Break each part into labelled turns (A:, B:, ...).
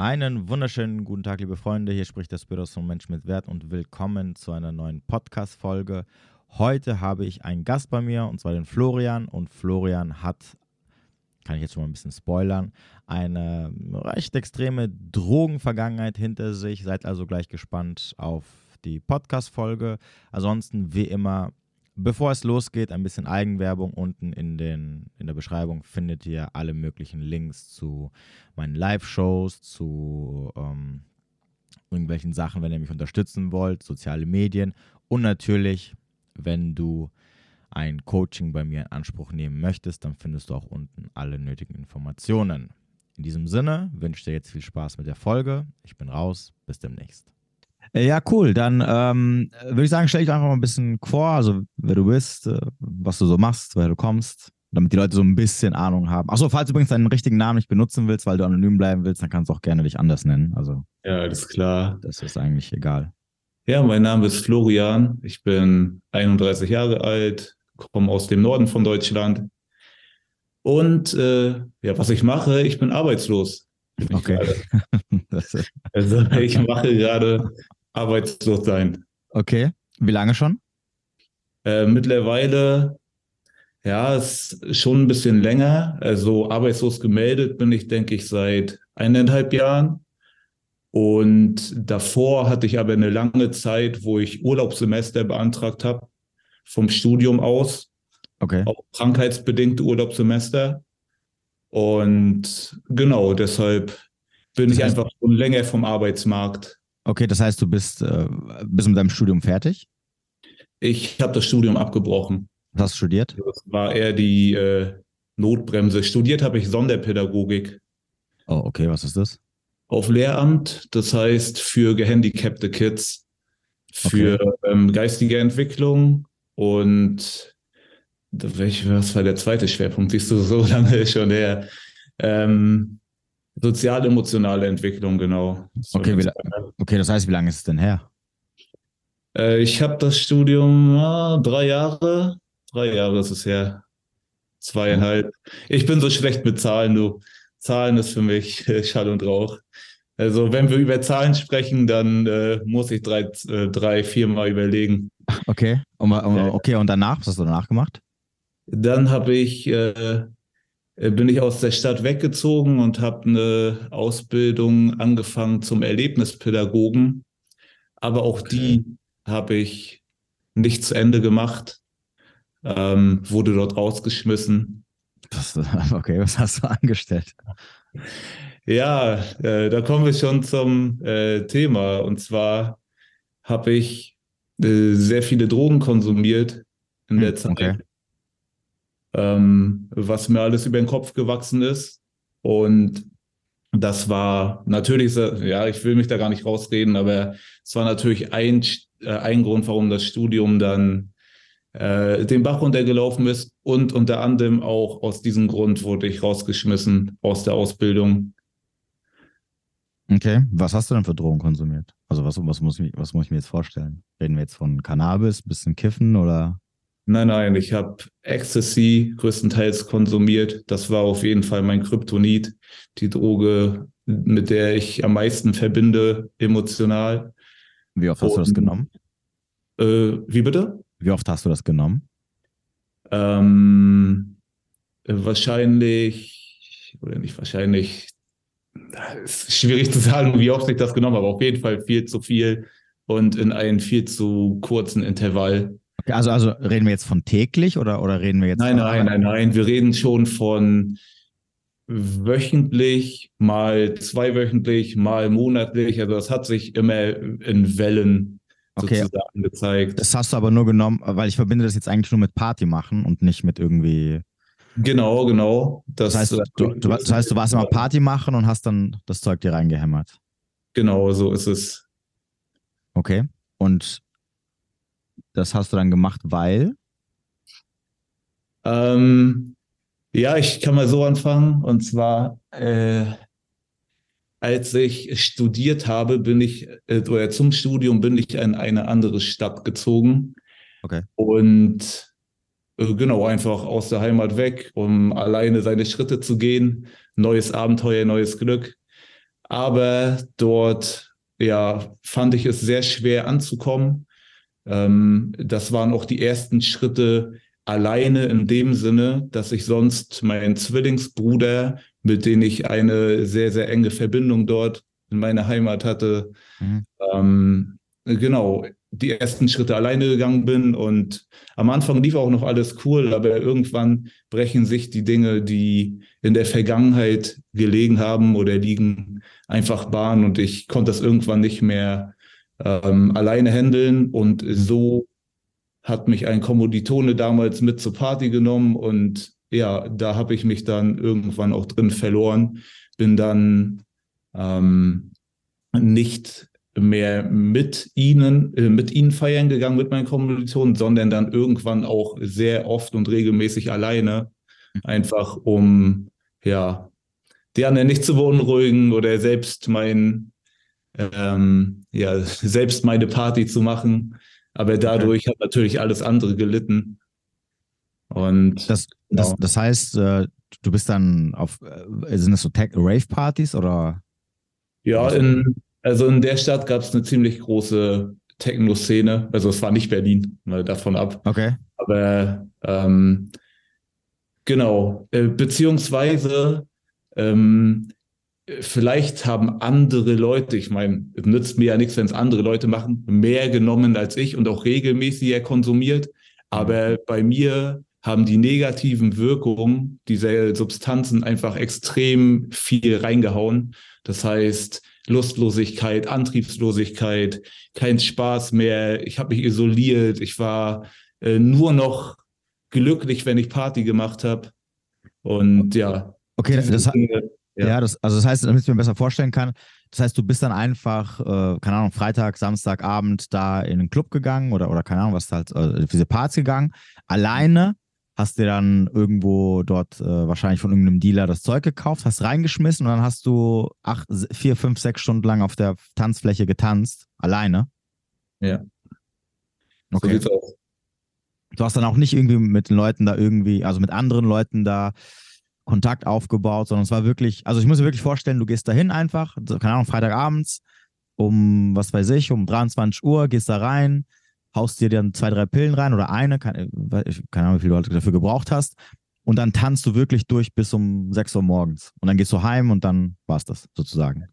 A: Einen wunderschönen guten Tag, liebe Freunde. Hier spricht der Spiros von Mensch mit Wert und willkommen zu einer neuen Podcast-Folge. Heute habe ich einen Gast bei mir und zwar den Florian. Und Florian hat, kann ich jetzt schon mal ein bisschen spoilern, eine recht extreme Drogenvergangenheit hinter sich. Seid also gleich gespannt auf die Podcast-Folge. Ansonsten, wie immer, Bevor es losgeht, ein bisschen Eigenwerbung. Unten in, den, in der Beschreibung findet ihr alle möglichen Links zu meinen Live-Shows, zu ähm, irgendwelchen Sachen, wenn ihr mich unterstützen wollt, soziale Medien und natürlich, wenn du ein Coaching bei mir in Anspruch nehmen möchtest, dann findest du auch unten alle nötigen Informationen. In diesem Sinne wünsche ich dir jetzt viel Spaß mit der Folge. Ich bin raus. Bis demnächst. Äh, ja, cool. Dann ähm, würde ich sagen, stell dich einfach mal ein bisschen vor, also wer du bist, äh, was du so machst, woher du kommst, damit die Leute so ein bisschen Ahnung haben. Achso, falls du übrigens deinen richtigen Namen nicht benutzen willst, weil du anonym bleiben willst, dann kannst du auch gerne dich anders nennen. Also,
B: ja, alles klar.
A: Das ist eigentlich egal.
B: Ja, mein Name ist Florian. Ich bin 31 Jahre alt, komme aus dem Norden von Deutschland. Und äh, ja, was ich mache, ich bin arbeitslos.
A: Okay.
B: also ich mache gerade arbeitslos sein.
A: Okay. Wie lange schon?
B: Äh, mittlerweile, ja, ist schon ein bisschen länger. Also arbeitslos gemeldet bin ich, denke ich, seit eineinhalb Jahren. Und davor hatte ich aber eine lange Zeit, wo ich Urlaubssemester beantragt habe, vom Studium aus.
A: Okay.
B: Auch krankheitsbedingte Urlaubssemester. Und genau, deshalb bin das heißt, ich einfach schon länger vom Arbeitsmarkt.
A: Okay, das heißt, du bist, äh, bist mit deinem Studium fertig?
B: Ich habe das Studium abgebrochen.
A: Was hast du studiert?
B: Das war eher die äh, Notbremse. Studiert habe ich Sonderpädagogik.
A: Oh, okay, was ist das?
B: Auf Lehramt, das heißt für gehandicapte Kids, für okay. ähm, geistige Entwicklung und was war der zweite Schwerpunkt? Siehst du so lange schon her? Ähm, Sozial-emotionale Entwicklung, genau.
A: Okay, wie, okay, das heißt, wie lange ist es denn her?
B: Äh, ich habe das Studium ah, drei Jahre. Drei Jahre ist es her. Zweieinhalb. Ich bin so schlecht mit Zahlen, du. Zahlen ist für mich äh, Schall und Rauch. Also, wenn wir über Zahlen sprechen, dann äh, muss ich drei, äh, drei viermal überlegen.
A: Okay. Und, okay, und danach, was hast du danach gemacht?
B: Dann habe ich äh, bin ich aus der Stadt weggezogen und habe eine Ausbildung angefangen zum Erlebnispädagogen. Aber auch okay. die habe ich nicht zu Ende gemacht, ähm, wurde dort rausgeschmissen.
A: Das, okay, was hast du angestellt?
B: Ja, äh, da kommen wir schon zum äh, Thema. Und zwar habe ich äh, sehr viele Drogen konsumiert in hm, der Zeit. Okay ähm, was mir alles über den Kopf gewachsen ist. Und das war natürlich, ja, ich will mich da gar nicht rausreden, aber es war natürlich ein, äh, ein Grund, warum das Studium dann äh, den Bach runtergelaufen ist. Und unter anderem auch aus diesem Grund wurde ich rausgeschmissen aus der Ausbildung.
A: Okay, was hast du denn für Drogen konsumiert? Also was, was, muss, ich, was muss ich mir jetzt vorstellen? Reden wir jetzt von Cannabis, bisschen Kiffen oder?
B: Nein, nein, ich habe Ecstasy größtenteils konsumiert. Das war auf jeden Fall mein Kryptonit, die Droge, mit der ich am meisten verbinde, emotional.
A: Wie oft hast Und, du das genommen?
B: Äh, wie bitte?
A: Wie oft hast du das genommen?
B: Ähm, wahrscheinlich, oder nicht wahrscheinlich, ist schwierig zu sagen, wie oft ich das genommen habe, aber auf jeden Fall viel zu viel und in einem viel zu kurzen Intervall.
A: Okay, also, also reden wir jetzt von täglich oder, oder reden wir jetzt
B: Nein, nein, nein, nein. Wir reden schon von wöchentlich, mal zweiwöchentlich, mal monatlich. Also das hat sich immer in Wellen okay. sozusagen gezeigt.
A: Das hast du aber nur genommen, weil ich verbinde das jetzt eigentlich nur mit Party machen und nicht mit irgendwie.
B: Genau, genau.
A: Das, das, heißt, du, du, das heißt, du warst immer Party machen und hast dann das Zeug dir reingehämmert.
B: Genau, so ist es.
A: Okay. Und das hast du dann gemacht, weil?
B: Ähm, ja, ich kann mal so anfangen. Und zwar, äh, als ich studiert habe, bin ich, äh, oder zum Studium bin ich in eine andere Stadt gezogen.
A: Okay.
B: Und äh, genau, einfach aus der Heimat weg, um alleine seine Schritte zu gehen. Neues Abenteuer, neues Glück. aber dort ja fand ich es sehr schwer anzukommen. Ähm, das waren auch die ersten Schritte alleine in dem Sinne, dass ich sonst meinen Zwillingsbruder, mit dem ich eine sehr, sehr enge Verbindung dort in meiner Heimat hatte, mhm. ähm, genau, die ersten Schritte alleine gegangen bin. Und am Anfang lief auch noch alles cool, aber irgendwann brechen sich die Dinge, die in der Vergangenheit gelegen haben oder liegen, einfach Bahn. Und ich konnte das irgendwann nicht mehr ähm, alleine handeln. Und so hat mich ein Kommilitone damals mit zur Party genommen. Und ja, da habe ich mich dann irgendwann auch drin verloren. Bin dann ähm, nicht mehr mit ihnen, äh, mit ihnen feiern gegangen, mit meinen Kommilitonen, sondern dann irgendwann auch sehr oft und regelmäßig alleine, einfach um, ja, die anderen nicht zu beunruhigen oder selbst mein, ähm, ja, selbst meine Party zu machen. Aber dadurch hat natürlich alles andere gelitten. Und
A: das, das, genau. das heißt, äh, du bist dann auf, äh, sind das so Rave-Partys oder?
B: Ja, in, also in der Stadt gab es eine ziemlich große Techno-Szene. Also es war nicht Berlin, mal davon ab.
A: Okay.
B: Aber ähm, genau, äh, beziehungsweise ähm, vielleicht haben andere Leute, ich meine, es nützt mir ja nichts, wenn es andere Leute machen, mehr genommen als ich und auch regelmäßiger konsumiert. Aber bei mir haben die negativen Wirkungen dieser Substanzen einfach extrem viel reingehauen. Das heißt, Lustlosigkeit, Antriebslosigkeit, kein Spaß mehr. Ich habe mich isoliert. Ich war äh, nur noch glücklich, wenn ich Party gemacht habe. Und ja.
A: Okay, das, Dinge, ja. ja, das, also das heißt, damit ich mir besser vorstellen kann, das heißt, du bist dann einfach, äh, keine Ahnung, Freitag, Samstagabend da in den Club gegangen oder, oder keine Ahnung, was halt, äh, diese Parts gegangen, alleine hast dir dann irgendwo dort äh, wahrscheinlich von irgendeinem Dealer das Zeug gekauft, hast reingeschmissen und dann hast du acht, vier, fünf, sechs Stunden lang auf der Tanzfläche getanzt, alleine.
B: Ja.
A: Okay. So. Du hast dann auch nicht irgendwie mit den Leuten da irgendwie, also mit anderen Leuten da Kontakt aufgebaut, sondern es war wirklich, also ich muss mir wirklich vorstellen, du gehst dahin einfach, keine Ahnung, Freitagabends um, was weiß ich, um 23 Uhr, gehst da rein, haust dir dann zwei, drei Pillen rein oder eine, keine, keine Ahnung, wie viel du dafür gebraucht hast. Und dann tanzt du wirklich durch bis um 6 Uhr morgens. Und dann gehst du heim und dann war es das sozusagen.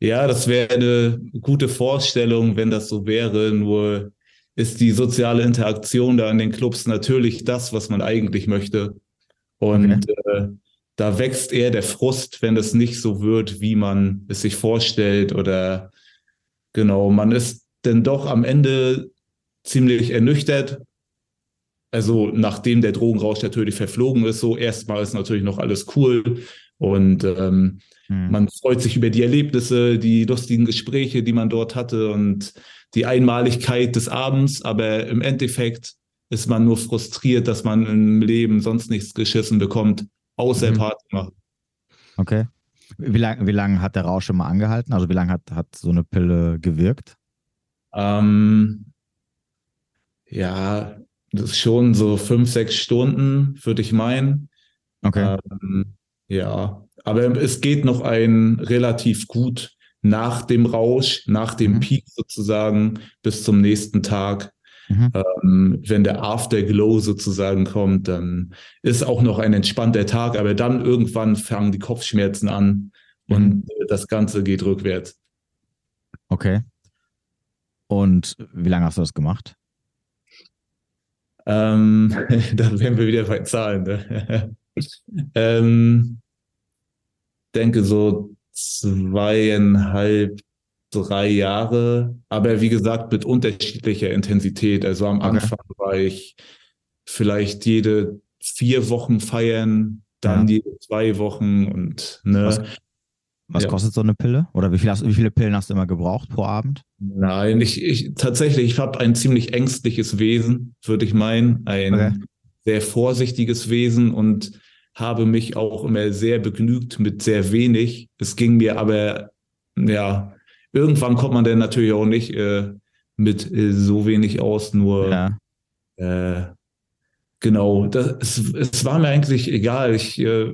B: Ja, das wäre eine gute Vorstellung, wenn das so wäre. Nur ist die soziale Interaktion da in den Clubs natürlich das, was man eigentlich möchte. Und okay. äh, da wächst eher der Frust, wenn es nicht so wird, wie man es sich vorstellt. Oder genau, man ist denn doch am Ende ziemlich ernüchtert. Also nachdem der Drogenrausch natürlich verflogen ist, so erstmal ist natürlich noch alles cool und ähm, hm. man freut sich über die Erlebnisse, die lustigen Gespräche, die man dort hatte und die Einmaligkeit des Abends, aber im Endeffekt ist man nur frustriert, dass man im Leben sonst nichts geschissen bekommt, außer mhm. Party machen.
A: Okay. Wie lange wie lang hat der Rausch immer angehalten? Also wie lange hat, hat so eine Pille gewirkt?
B: Ähm, ja, das ist schon so fünf, sechs Stunden, würde ich meinen.
A: Okay.
B: Ähm, ja, aber es geht noch ein relativ gut nach dem Rausch, nach dem mhm. Peak sozusagen bis zum nächsten Tag. Mhm. Ähm, wenn der Afterglow sozusagen kommt, dann ist auch noch ein entspannter Tag, aber dann irgendwann fangen die Kopfschmerzen an mhm. und das Ganze geht rückwärts.
A: Okay. Und wie lange hast du das gemacht?
B: Ähm, da wären wir wieder bei Zahlen. Ne? ähm, denke so zweieinhalb, drei Jahre, aber wie gesagt mit unterschiedlicher Intensität. Also am okay. Anfang war ich vielleicht jede vier Wochen feiern, dann ja. jede zwei Wochen und ne.
A: Was, was ja. kostet so eine Pille? Oder wie, viel hast, wie viele Pillen hast du immer gebraucht pro Abend?
B: Nein, ich, ich tatsächlich, ich habe ein ziemlich ängstliches Wesen, würde ich meinen. Ein okay. sehr vorsichtiges Wesen und habe mich auch immer sehr begnügt mit sehr wenig. Es ging mir aber, ja, irgendwann kommt man dann natürlich auch nicht äh, mit äh, so wenig aus, nur ja. äh, genau, das, es, es war mir eigentlich egal. Ich äh,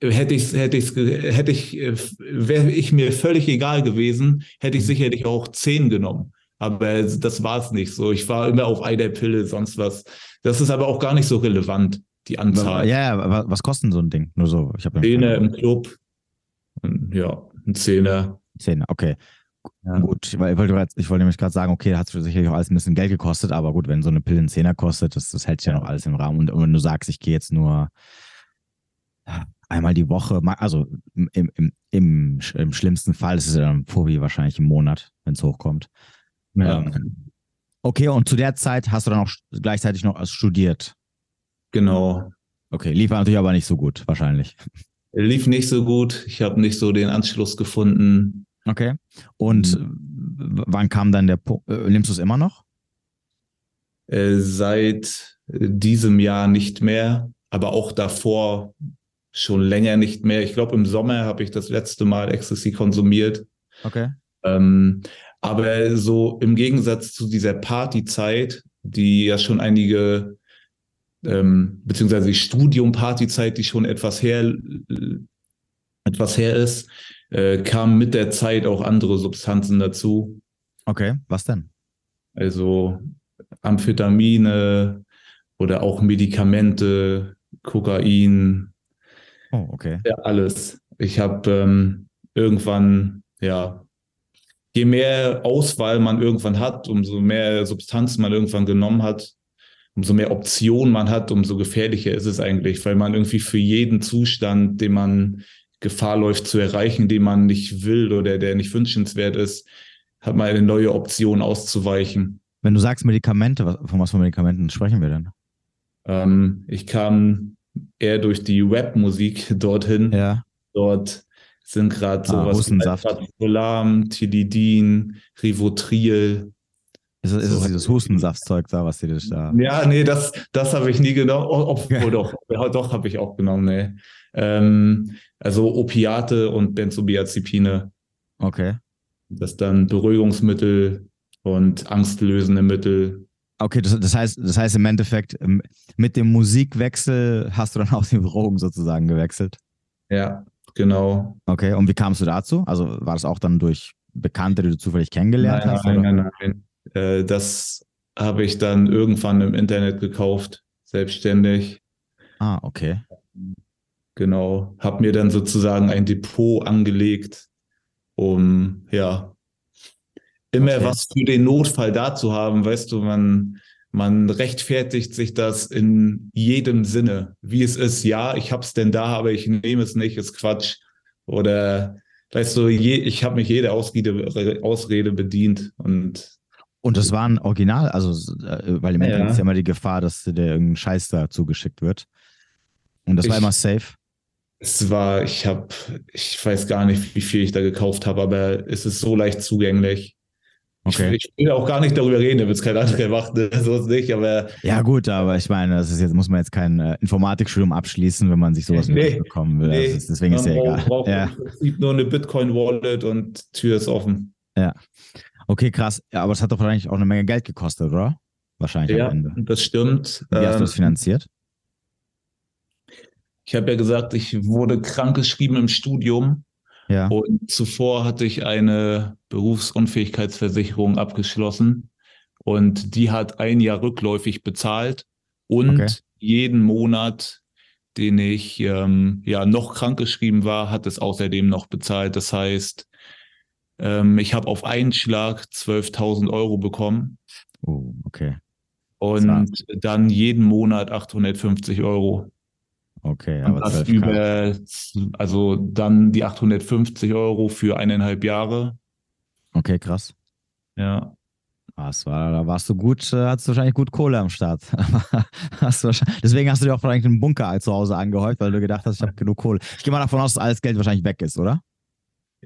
B: hätte ich, hätte ich, hätte ich, wäre ich mir völlig egal gewesen, hätte ich sicherlich auch zehn genommen. Aber das war es nicht so. Ich war immer auf einer Pille, sonst was. Das ist aber auch gar nicht so relevant, die Anzahl.
A: Ja, was kostet so ein Ding? Nur so. Ich
B: Zehner im Club. Ja, ein Zehner.
A: Zehner, okay. Ja. Gut, ich wollte, ich wollte nämlich gerade sagen, okay, da hat es sicherlich auch alles ein bisschen Geld gekostet, aber gut, wenn so eine Pille einen Zehner kostet, das, das hält sich ja. noch alles im Rahmen. Und, und wenn du sagst, ich gehe jetzt nur einmal die Woche, also im, im, im, im schlimmsten Fall ist es ja dann Phobi wahrscheinlich im Monat, wenn es hochkommt. Ja. Ähm, okay, und zu der Zeit hast du dann auch gleichzeitig noch studiert.
B: Genau.
A: Okay, lief natürlich aber nicht so gut, wahrscheinlich.
B: Lief nicht so gut. Ich habe nicht so den Anschluss gefunden.
A: Okay. Und mhm. wann kam dann der Punkt? Äh, nimmst du es immer noch?
B: Äh, seit diesem Jahr nicht mehr, aber auch davor schon länger nicht mehr. Ich glaube, im Sommer habe ich das letzte Mal Ecstasy konsumiert.
A: Okay.
B: Ähm, aber so im Gegensatz zu dieser Partyzeit, die ja schon einige, ähm, beziehungsweise die Studium-Partyzeit, die schon etwas her, etwas her ist, äh, kamen mit der Zeit auch andere Substanzen dazu.
A: Okay, was denn?
B: Also Amphetamine oder auch Medikamente, Kokain.
A: Oh, okay.
B: Ja, alles. Ich habe ähm, irgendwann, ja, je mehr Auswahl man irgendwann hat, umso mehr Substanzen man irgendwann genommen hat, umso mehr Optionen man hat, umso gefährlicher ist es eigentlich, weil man irgendwie für jeden Zustand, den man Gefahr läuft zu erreichen, den man nicht will oder der nicht wünschenswert ist, hat man eine neue Option auszuweichen.
A: Wenn du sagst Medikamente, von was für Medikamenten sprechen wir denn?
B: Ähm, ich kam eher durch die Rap-Musik dorthin.
A: Ja.
B: Dort sind gerade ah, sowas
A: Hustensaft.
B: Solam, Tilidin, Rivotril.
A: Ist, ist so. es dieses Hustensaftzeug da, was dir da.
B: Ja, nee, das, das habe ich nie genommen. Obwohl oh, doch, doch habe ich auch genommen, nee. Ähm, also Opiate und Benzodiazepine.
A: Okay.
B: Das dann Beruhigungsmittel und angstlösende Mittel.
A: Okay, das, das, heißt, das heißt im Endeffekt, ähm, mit dem Musikwechsel hast du dann auch die Drogen sozusagen gewechselt.
B: Ja, genau.
A: Okay, und wie kamst du dazu? Also war das auch dann durch Bekannte, die du zufällig kennengelernt
B: nein,
A: hast?
B: Nein, oder? nein, nein. Äh, das habe ich dann irgendwann im Internet gekauft, selbstständig.
A: Ah, okay.
B: Genau, habe mir dann sozusagen ein Depot angelegt, um ja immer okay. was für den Notfall da zu haben. Weißt du, man man rechtfertigt sich das in jedem Sinne, wie es ist. Ja, ich habe es denn da, aber ich nehme es nicht, ist Quatsch. Oder weißt du, je, ich habe mich jede Ausrede, Ausrede bedient und
A: und das war ein Original, also äh, weil im ja. Endeffekt ist ja immer die Gefahr, dass dir irgendein Scheiß da zugeschickt wird. Und das ich, war immer safe.
B: Es war, ich habe, ich weiß gar nicht, wie viel ich da gekauft habe, aber es ist so leicht zugänglich. Okay. Ich, ich will auch gar nicht darüber reden, damit es kein anderer macht, ne? so ist nicht, aber.
A: Ja, gut, aber ich meine, das ist jetzt, muss man jetzt kein äh, Informatikstudium abschließen, wenn man sich sowas nee, bekommen will. Nee, ist, deswegen ist ja egal.
B: Braucht ja. im Prinzip nur eine Bitcoin-Wallet und Tür ist offen.
A: Ja. Okay, krass. Ja, aber es hat doch wahrscheinlich auch eine Menge Geld gekostet, oder? Wahrscheinlich
B: ja, am Ende. Das stimmt.
A: Wie hast du das ähm, finanziert?
B: Ich habe ja gesagt, ich wurde krankgeschrieben im Studium
A: ja.
B: Und zuvor hatte ich eine Berufsunfähigkeitsversicherung abgeschlossen und die hat ein Jahr rückläufig bezahlt und okay. jeden Monat, den ich ähm, ja noch krankgeschrieben war, hat es außerdem noch bezahlt. Das heißt, ähm, ich habe auf einen Schlag 12.000 Euro bekommen.
A: Oh, okay.
B: Und dann jeden Monat 850 Euro.
A: Okay,
B: aber das über, also dann die 850 Euro für eineinhalb Jahre.
A: Okay, krass.
B: Ja.
A: Was war, da warst du gut, äh, hast du wahrscheinlich gut Kohle am Start. hast deswegen hast du dir auch vielleicht einen Bunker zu Hause angehäuft, weil du gedacht hast, ich habe genug Kohle. Ich gehe mal davon aus, dass alles Geld wahrscheinlich weg ist, oder?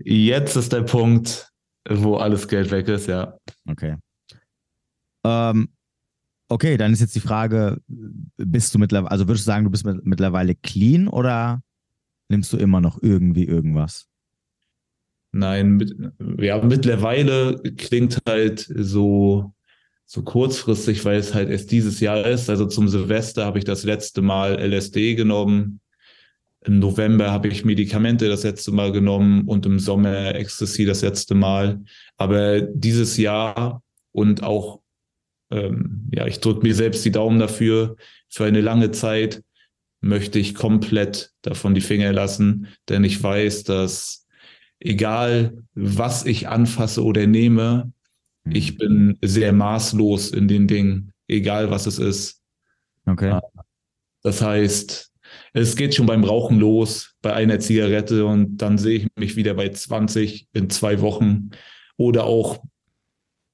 B: Jetzt ist der Punkt, wo alles Geld weg ist, ja.
A: Okay. Ähm, Okay, dann ist jetzt die Frage, bist du mittlerweile, also würdest du sagen, du bist mittlerweile clean oder nimmst du immer noch irgendwie irgendwas?
B: Nein, mit, ja, mittlerweile klingt halt so, so kurzfristig, weil es halt erst dieses Jahr ist. Also zum Silvester habe ich das letzte Mal LSD genommen. Im November habe ich Medikamente das letzte Mal genommen und im Sommer Ecstasy das letzte Mal. Aber dieses Jahr und auch, ähm, ja, ich drücke mir selbst die Daumen dafür, für eine lange Zeit möchte ich komplett davon die Finger lassen, denn ich weiß, dass egal was ich anfasse oder nehme, mhm. ich bin sehr maßlos in den Dingen, egal was es ist.
A: Okay.
B: Das heißt, es geht schon beim Rauchen los, bei einer Zigarette und dann sehe ich mich wieder bei 20 in zwei Wochen oder auch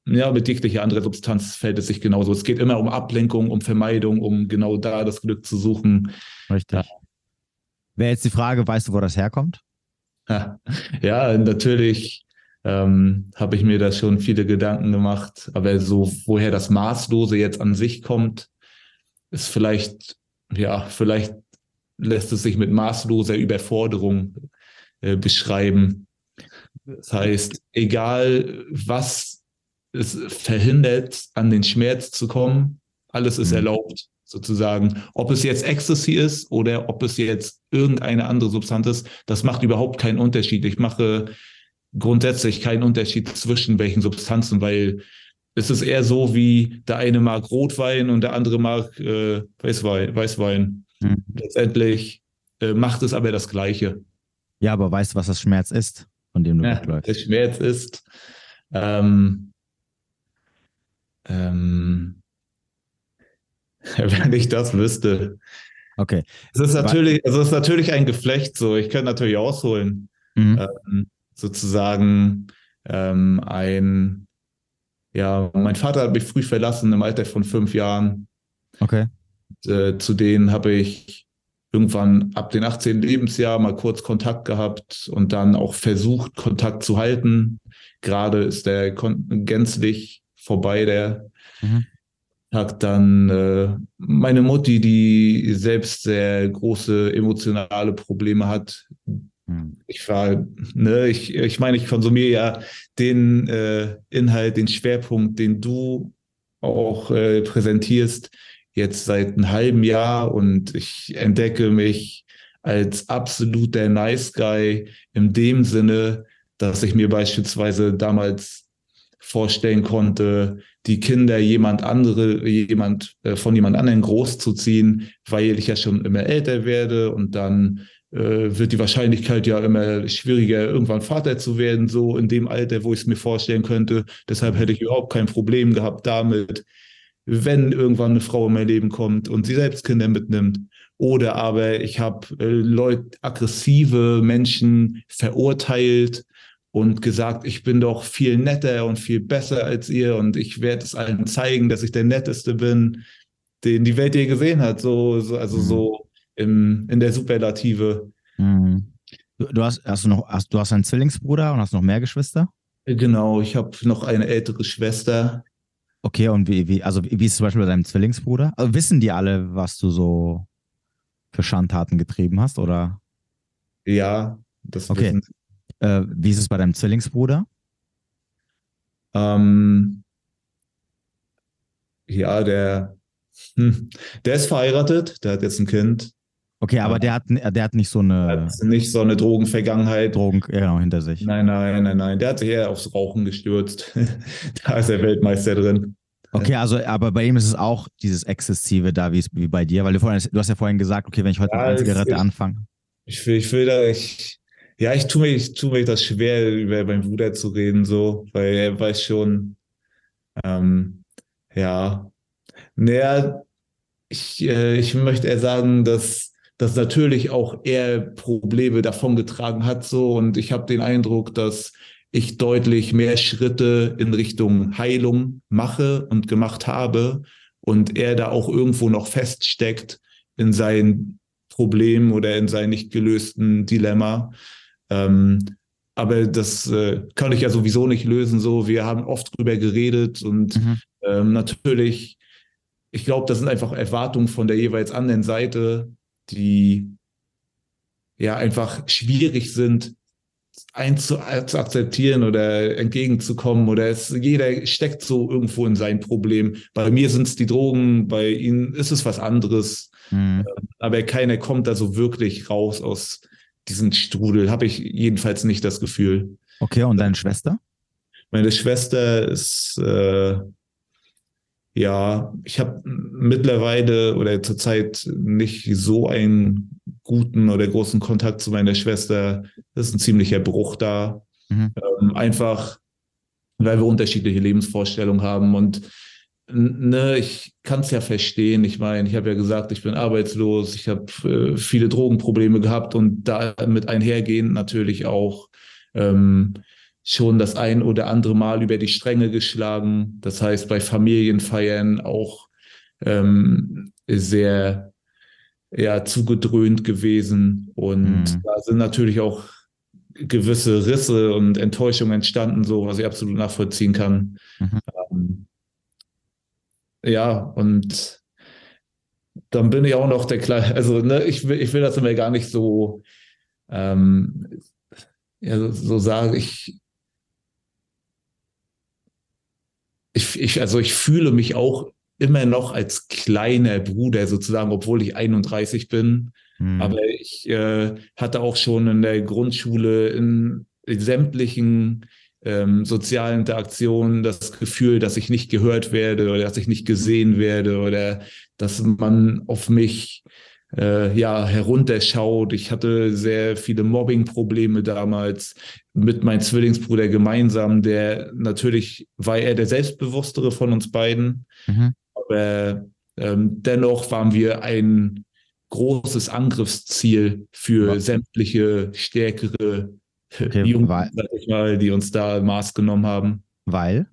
B: ja, mit jeglicher anderer Substanz fällt es sich genauso. Es geht immer um Ablenkung, um Vermeidung, um genau da das Glück zu suchen.
A: Richtig. Ja. Wäre jetzt die Frage, weißt du, wo das herkommt?
B: Ja, natürlich ähm, habe ich mir da schon viele Gedanken gemacht, aber so, woher das Maßlose jetzt an sich kommt, ist vielleicht, ja, vielleicht lässt es sich mit maßloser Überforderung äh, beschreiben. Das heißt, egal was es verhindert, an den Schmerz zu kommen, alles ist mhm. erlaubt, sozusagen. Ob es jetzt Ecstasy ist oder ob es jetzt irgendeine andere Substanz ist, das macht überhaupt keinen Unterschied. Ich mache grundsätzlich keinen Unterschied zwischen welchen Substanzen, weil es ist eher so wie der eine mag Rotwein und der andere mag äh, Weißwein. Weißwein. Mhm. Letztendlich äh, macht es aber das Gleiche.
A: Ja, aber weißt du, was das Schmerz ist, von dem du ja, wegläufst?
B: Der Schmerz ist, ähm, ähm, wenn ich das wüsste.
A: Okay.
B: Es ist natürlich, also es ist natürlich ein Geflecht so. Ich könnte natürlich ausholen, mhm. ähm, sozusagen ähm, ein, ja, mein Vater hat mich früh verlassen im Alter von fünf Jahren.
A: Okay.
B: Äh, zu denen habe ich irgendwann ab dem 18. Lebensjahr mal kurz Kontakt gehabt und dann auch versucht, Kontakt zu halten. Gerade ist der gänzlich vorbei, der mhm. Tag. Dann äh, meine Mutti, die selbst sehr große emotionale Probleme hat. Mhm. Ich war, ne, ich, ich meine, ich konsumiere ja den äh, Inhalt, den Schwerpunkt, den du auch äh, präsentierst, jetzt seit einem halben Jahr und ich entdecke mich als absoluter Nice Guy in dem Sinne, dass ich mir beispielsweise damals vorstellen konnte, die Kinder jemand andere, jemand äh, von jemand anderen großzuziehen, weil ich ja schon immer älter werde und dann äh, wird die Wahrscheinlichkeit ja immer schwieriger, irgendwann Vater zu werden, so in dem Alter, wo ich es mir vorstellen könnte. Deshalb hätte ich überhaupt kein Problem gehabt damit, wenn irgendwann eine Frau in mein Leben kommt und sie selbst Kinder mitnimmt. Oder aber ich habe äh, Leute, aggressive Menschen verurteilt und gesagt, ich bin doch viel netter und viel besser als ihr und ich werde es allen zeigen, dass ich der Netteste bin, den die Welt je gesehen hat. So, so also mhm. so im, in der Superlative.
A: Mhm. Du, du, hast, hast du noch, hast, du hast einen Zwillingsbruder und hast noch mehr Geschwister?
B: Genau, ich habe noch eine ältere Schwester,
A: Okay, und wie, wie, also wie ist es zum Beispiel bei deinem Zwillingsbruder? Also wissen die alle, was du so für Schandtaten getrieben hast, oder?
B: Ja, das
A: okay. wissen äh, wie ist es bei deinem Zwillingsbruder?
B: Ähm, ja, der, hm, der ist verheiratet, der hat jetzt ein Kind.
A: Okay, aber der hat, der hat nicht so eine. Hat
B: nicht so eine Drogenvergangenheit.
A: Drogen, genau, hinter sich.
B: Nein, nein, nein, nein. Der hat sich eher aufs Rauchen gestürzt. da ist er Weltmeister drin.
A: Okay, also, aber bei ihm ist es auch dieses Exzessive da, wie, es, wie bei dir, weil du vorhin, du hast ja vorhin gesagt, okay, wenn ich heute ja, mit einer Zigarette anfange.
B: Ich will, ich will da, ich, ja, ich tue mir, ich tue mir das schwer, über meinen Bruder zu reden, so, weil er weiß schon, ähm, ja, naja, ich, äh, ich möchte eher sagen, dass dass natürlich auch er Probleme davongetragen hat so und ich habe den Eindruck, dass ich deutlich mehr Schritte in Richtung Heilung mache und gemacht habe und er da auch irgendwo noch feststeckt in seinen Problemen oder in seinem nicht gelösten Dilemma. Ähm, aber das äh, kann ich ja sowieso nicht lösen. So, wir haben oft drüber geredet und mhm. ähm, natürlich, ich glaube, das sind einfach Erwartungen von der jeweils anderen Seite, die ja einfach schwierig sind einzu zu akzeptieren oder entgegenzukommen oder es, jeder steckt so irgendwo in sein Problem. Bei mir sind es die Drogen, bei ihnen ist es was anderes. Mhm. Aber keiner kommt da so wirklich raus aus diesem Strudel, habe ich jedenfalls nicht das Gefühl.
A: Okay, und deine Schwester?
B: Meine Schwester ist äh, ja, ich habe mittlerweile oder zurzeit nicht so einen guten oder großen Kontakt zu meiner Schwester. Das ist ein ziemlicher Bruch da. Mhm. Ähm, einfach, weil wir unterschiedliche Lebensvorstellungen haben und ne, ich kann es ja verstehen. Ich meine, ich habe ja gesagt, ich bin arbeitslos, ich habe äh, viele Drogenprobleme gehabt und damit einhergehend natürlich auch ähm, schon das ein oder andere Mal über die Stränge geschlagen. Das heißt, bei Familienfeiern auch ähm, sehr ja, zugedröhnt gewesen. Und mhm. da sind natürlich auch gewisse Risse und Enttäuschungen entstanden, so was ich absolut nachvollziehen kann. Mhm. Ähm, ja, und dann bin ich auch noch der kleine, also ne, ich will, ich will das immer gar nicht so, ähm, ja, so, so sagen. Ich, ich, ich, also ich fühle mich auch immer noch als kleiner Bruder sozusagen, obwohl ich 31 bin. Mhm. Aber ich äh, hatte auch schon in der Grundschule in, in sämtlichen ähm, sozialen Interaktionen das Gefühl, dass ich nicht gehört werde oder dass ich nicht gesehen werde oder dass man auf mich äh, ja, herunterschaut. Ich hatte sehr viele Mobbing-Probleme damals mit meinem Zwillingsbruder gemeinsam, der natürlich war er der selbstbewusstere von uns beiden, mhm. aber ähm, dennoch waren wir ein großes Angriffsziel für Was? sämtliche stärkere okay, Jungen, sag ich mal, die uns da Maß genommen haben.
A: Weil?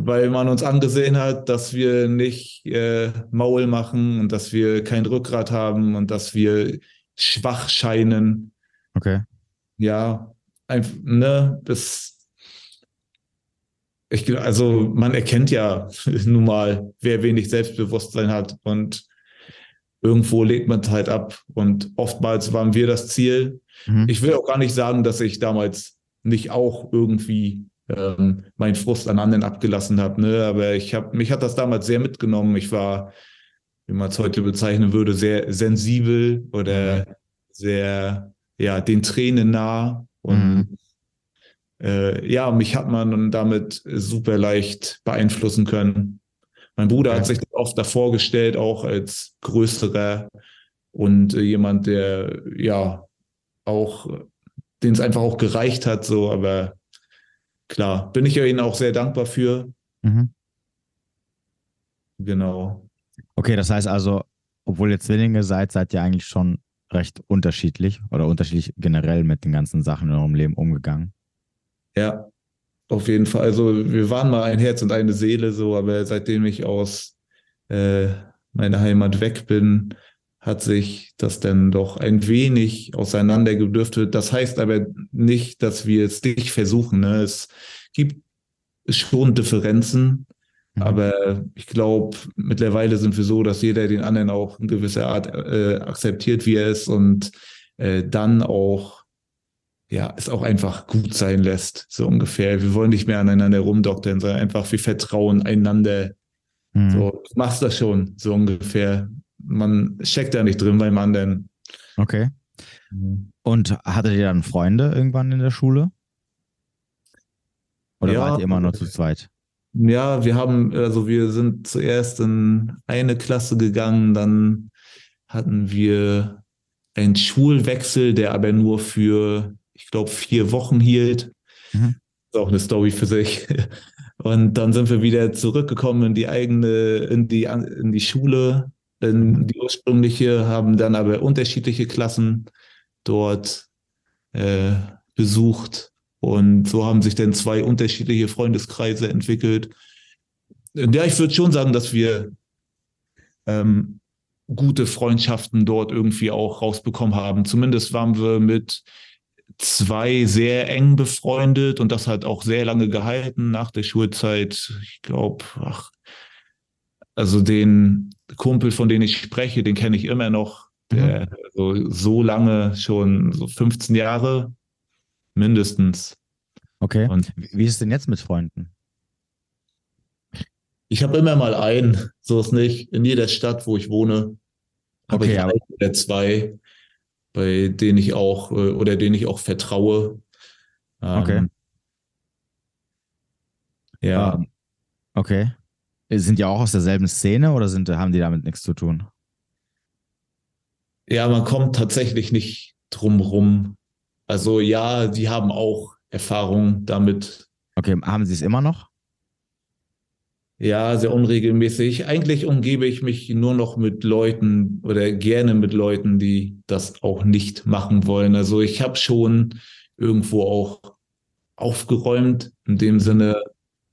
B: Weil man uns angesehen hat, dass wir nicht äh, Maul machen und dass wir kein Rückgrat haben und dass wir schwach scheinen.
A: Okay.
B: Ja, einfach, ne, das. Ich, also man erkennt ja nun mal, wer wenig Selbstbewusstsein hat und irgendwo legt man es halt ab und oftmals waren wir das Ziel. Mhm. Ich will auch gar nicht sagen, dass ich damals nicht auch irgendwie ähm, meinen Frust an anderen abgelassen habe. Ne? Aber ich habe, mich hat das damals sehr mitgenommen. Ich war, wie man es heute bezeichnen würde, sehr sensibel oder mhm. sehr, ja, den Tränen nah. Und mhm. äh, ja, mich hat man damit super leicht beeinflussen können. Mein Bruder okay. hat sich oft davor gestellt, auch als größerer und äh, jemand, der ja auch, den es einfach auch gereicht hat, so, aber klar, bin ich ja Ihnen auch sehr dankbar für. Mhm. Genau.
A: Okay, das heißt also, obwohl ihr Zwillinge seid, seid ihr eigentlich schon recht unterschiedlich oder unterschiedlich generell mit den ganzen Sachen in eurem Leben umgegangen.
B: Ja, auf jeden Fall. Also wir waren mal ein Herz und eine Seele so, aber seitdem ich aus äh, meiner Heimat weg bin, hat sich das dann doch ein wenig auseinandergedürftet. Das heißt aber nicht, dass wir es nicht versuchen. Ne? Es gibt schon Differenzen, mhm. aber ich glaube, mittlerweile sind wir so, dass jeder den anderen auch in gewisser Art äh, akzeptiert, wie er ist und äh, dann auch ja, es auch einfach gut sein lässt, so ungefähr. Wir wollen nicht mehr aneinander rumdoktern, sondern einfach, wir vertrauen einander. Mhm. So, du machst das schon, so ungefähr man steckt da nicht drin beim anderen.
A: Okay. Und hattet ihr dann Freunde irgendwann in der Schule? Oder ja, wart ihr immer nur zu zweit?
B: Ja, wir haben, also wir sind zuerst in eine Klasse gegangen, dann hatten wir einen Schulwechsel, der aber nur für, ich glaube, vier Wochen hielt. Mhm. Ist auch eine Story für sich. Und dann sind wir wieder zurückgekommen in die eigene, in die, in die Schule denn die ursprüngliche haben dann aber unterschiedliche Klassen dort äh, besucht. Und so haben sich dann zwei unterschiedliche Freundeskreise entwickelt. Ja, ich würde schon sagen, dass wir ähm, gute Freundschaften dort irgendwie auch rausbekommen haben. Zumindest waren wir mit zwei sehr eng befreundet und das hat auch sehr lange gehalten nach der Schulzeit. Ich glaube, ach, also den Kumpel, von dem ich spreche, den kenne ich immer noch. Der, mhm. so, so lange schon, so 15 Jahre mindestens.
A: Okay. Und wie ist es denn jetzt mit Freunden?
B: Ich habe immer mal einen, so ist nicht. In jeder Stadt, wo ich wohne, habe okay, ich einen oder zwei, bei denen ich auch äh, oder denen ich auch vertraue.
A: Ähm, okay. Ja. Um, ähm, okay. Sind die auch aus derselben Szene oder sind, haben die damit nichts zu tun?
B: Ja, man kommt tatsächlich nicht drum rum. Also ja, die haben auch Erfahrung damit.
A: Okay, haben sie es immer noch?
B: Ja, sehr unregelmäßig. Eigentlich umgebe ich mich nur noch mit Leuten oder gerne mit Leuten, die das auch nicht machen wollen. Also ich habe schon irgendwo auch aufgeräumt, in dem Sinne,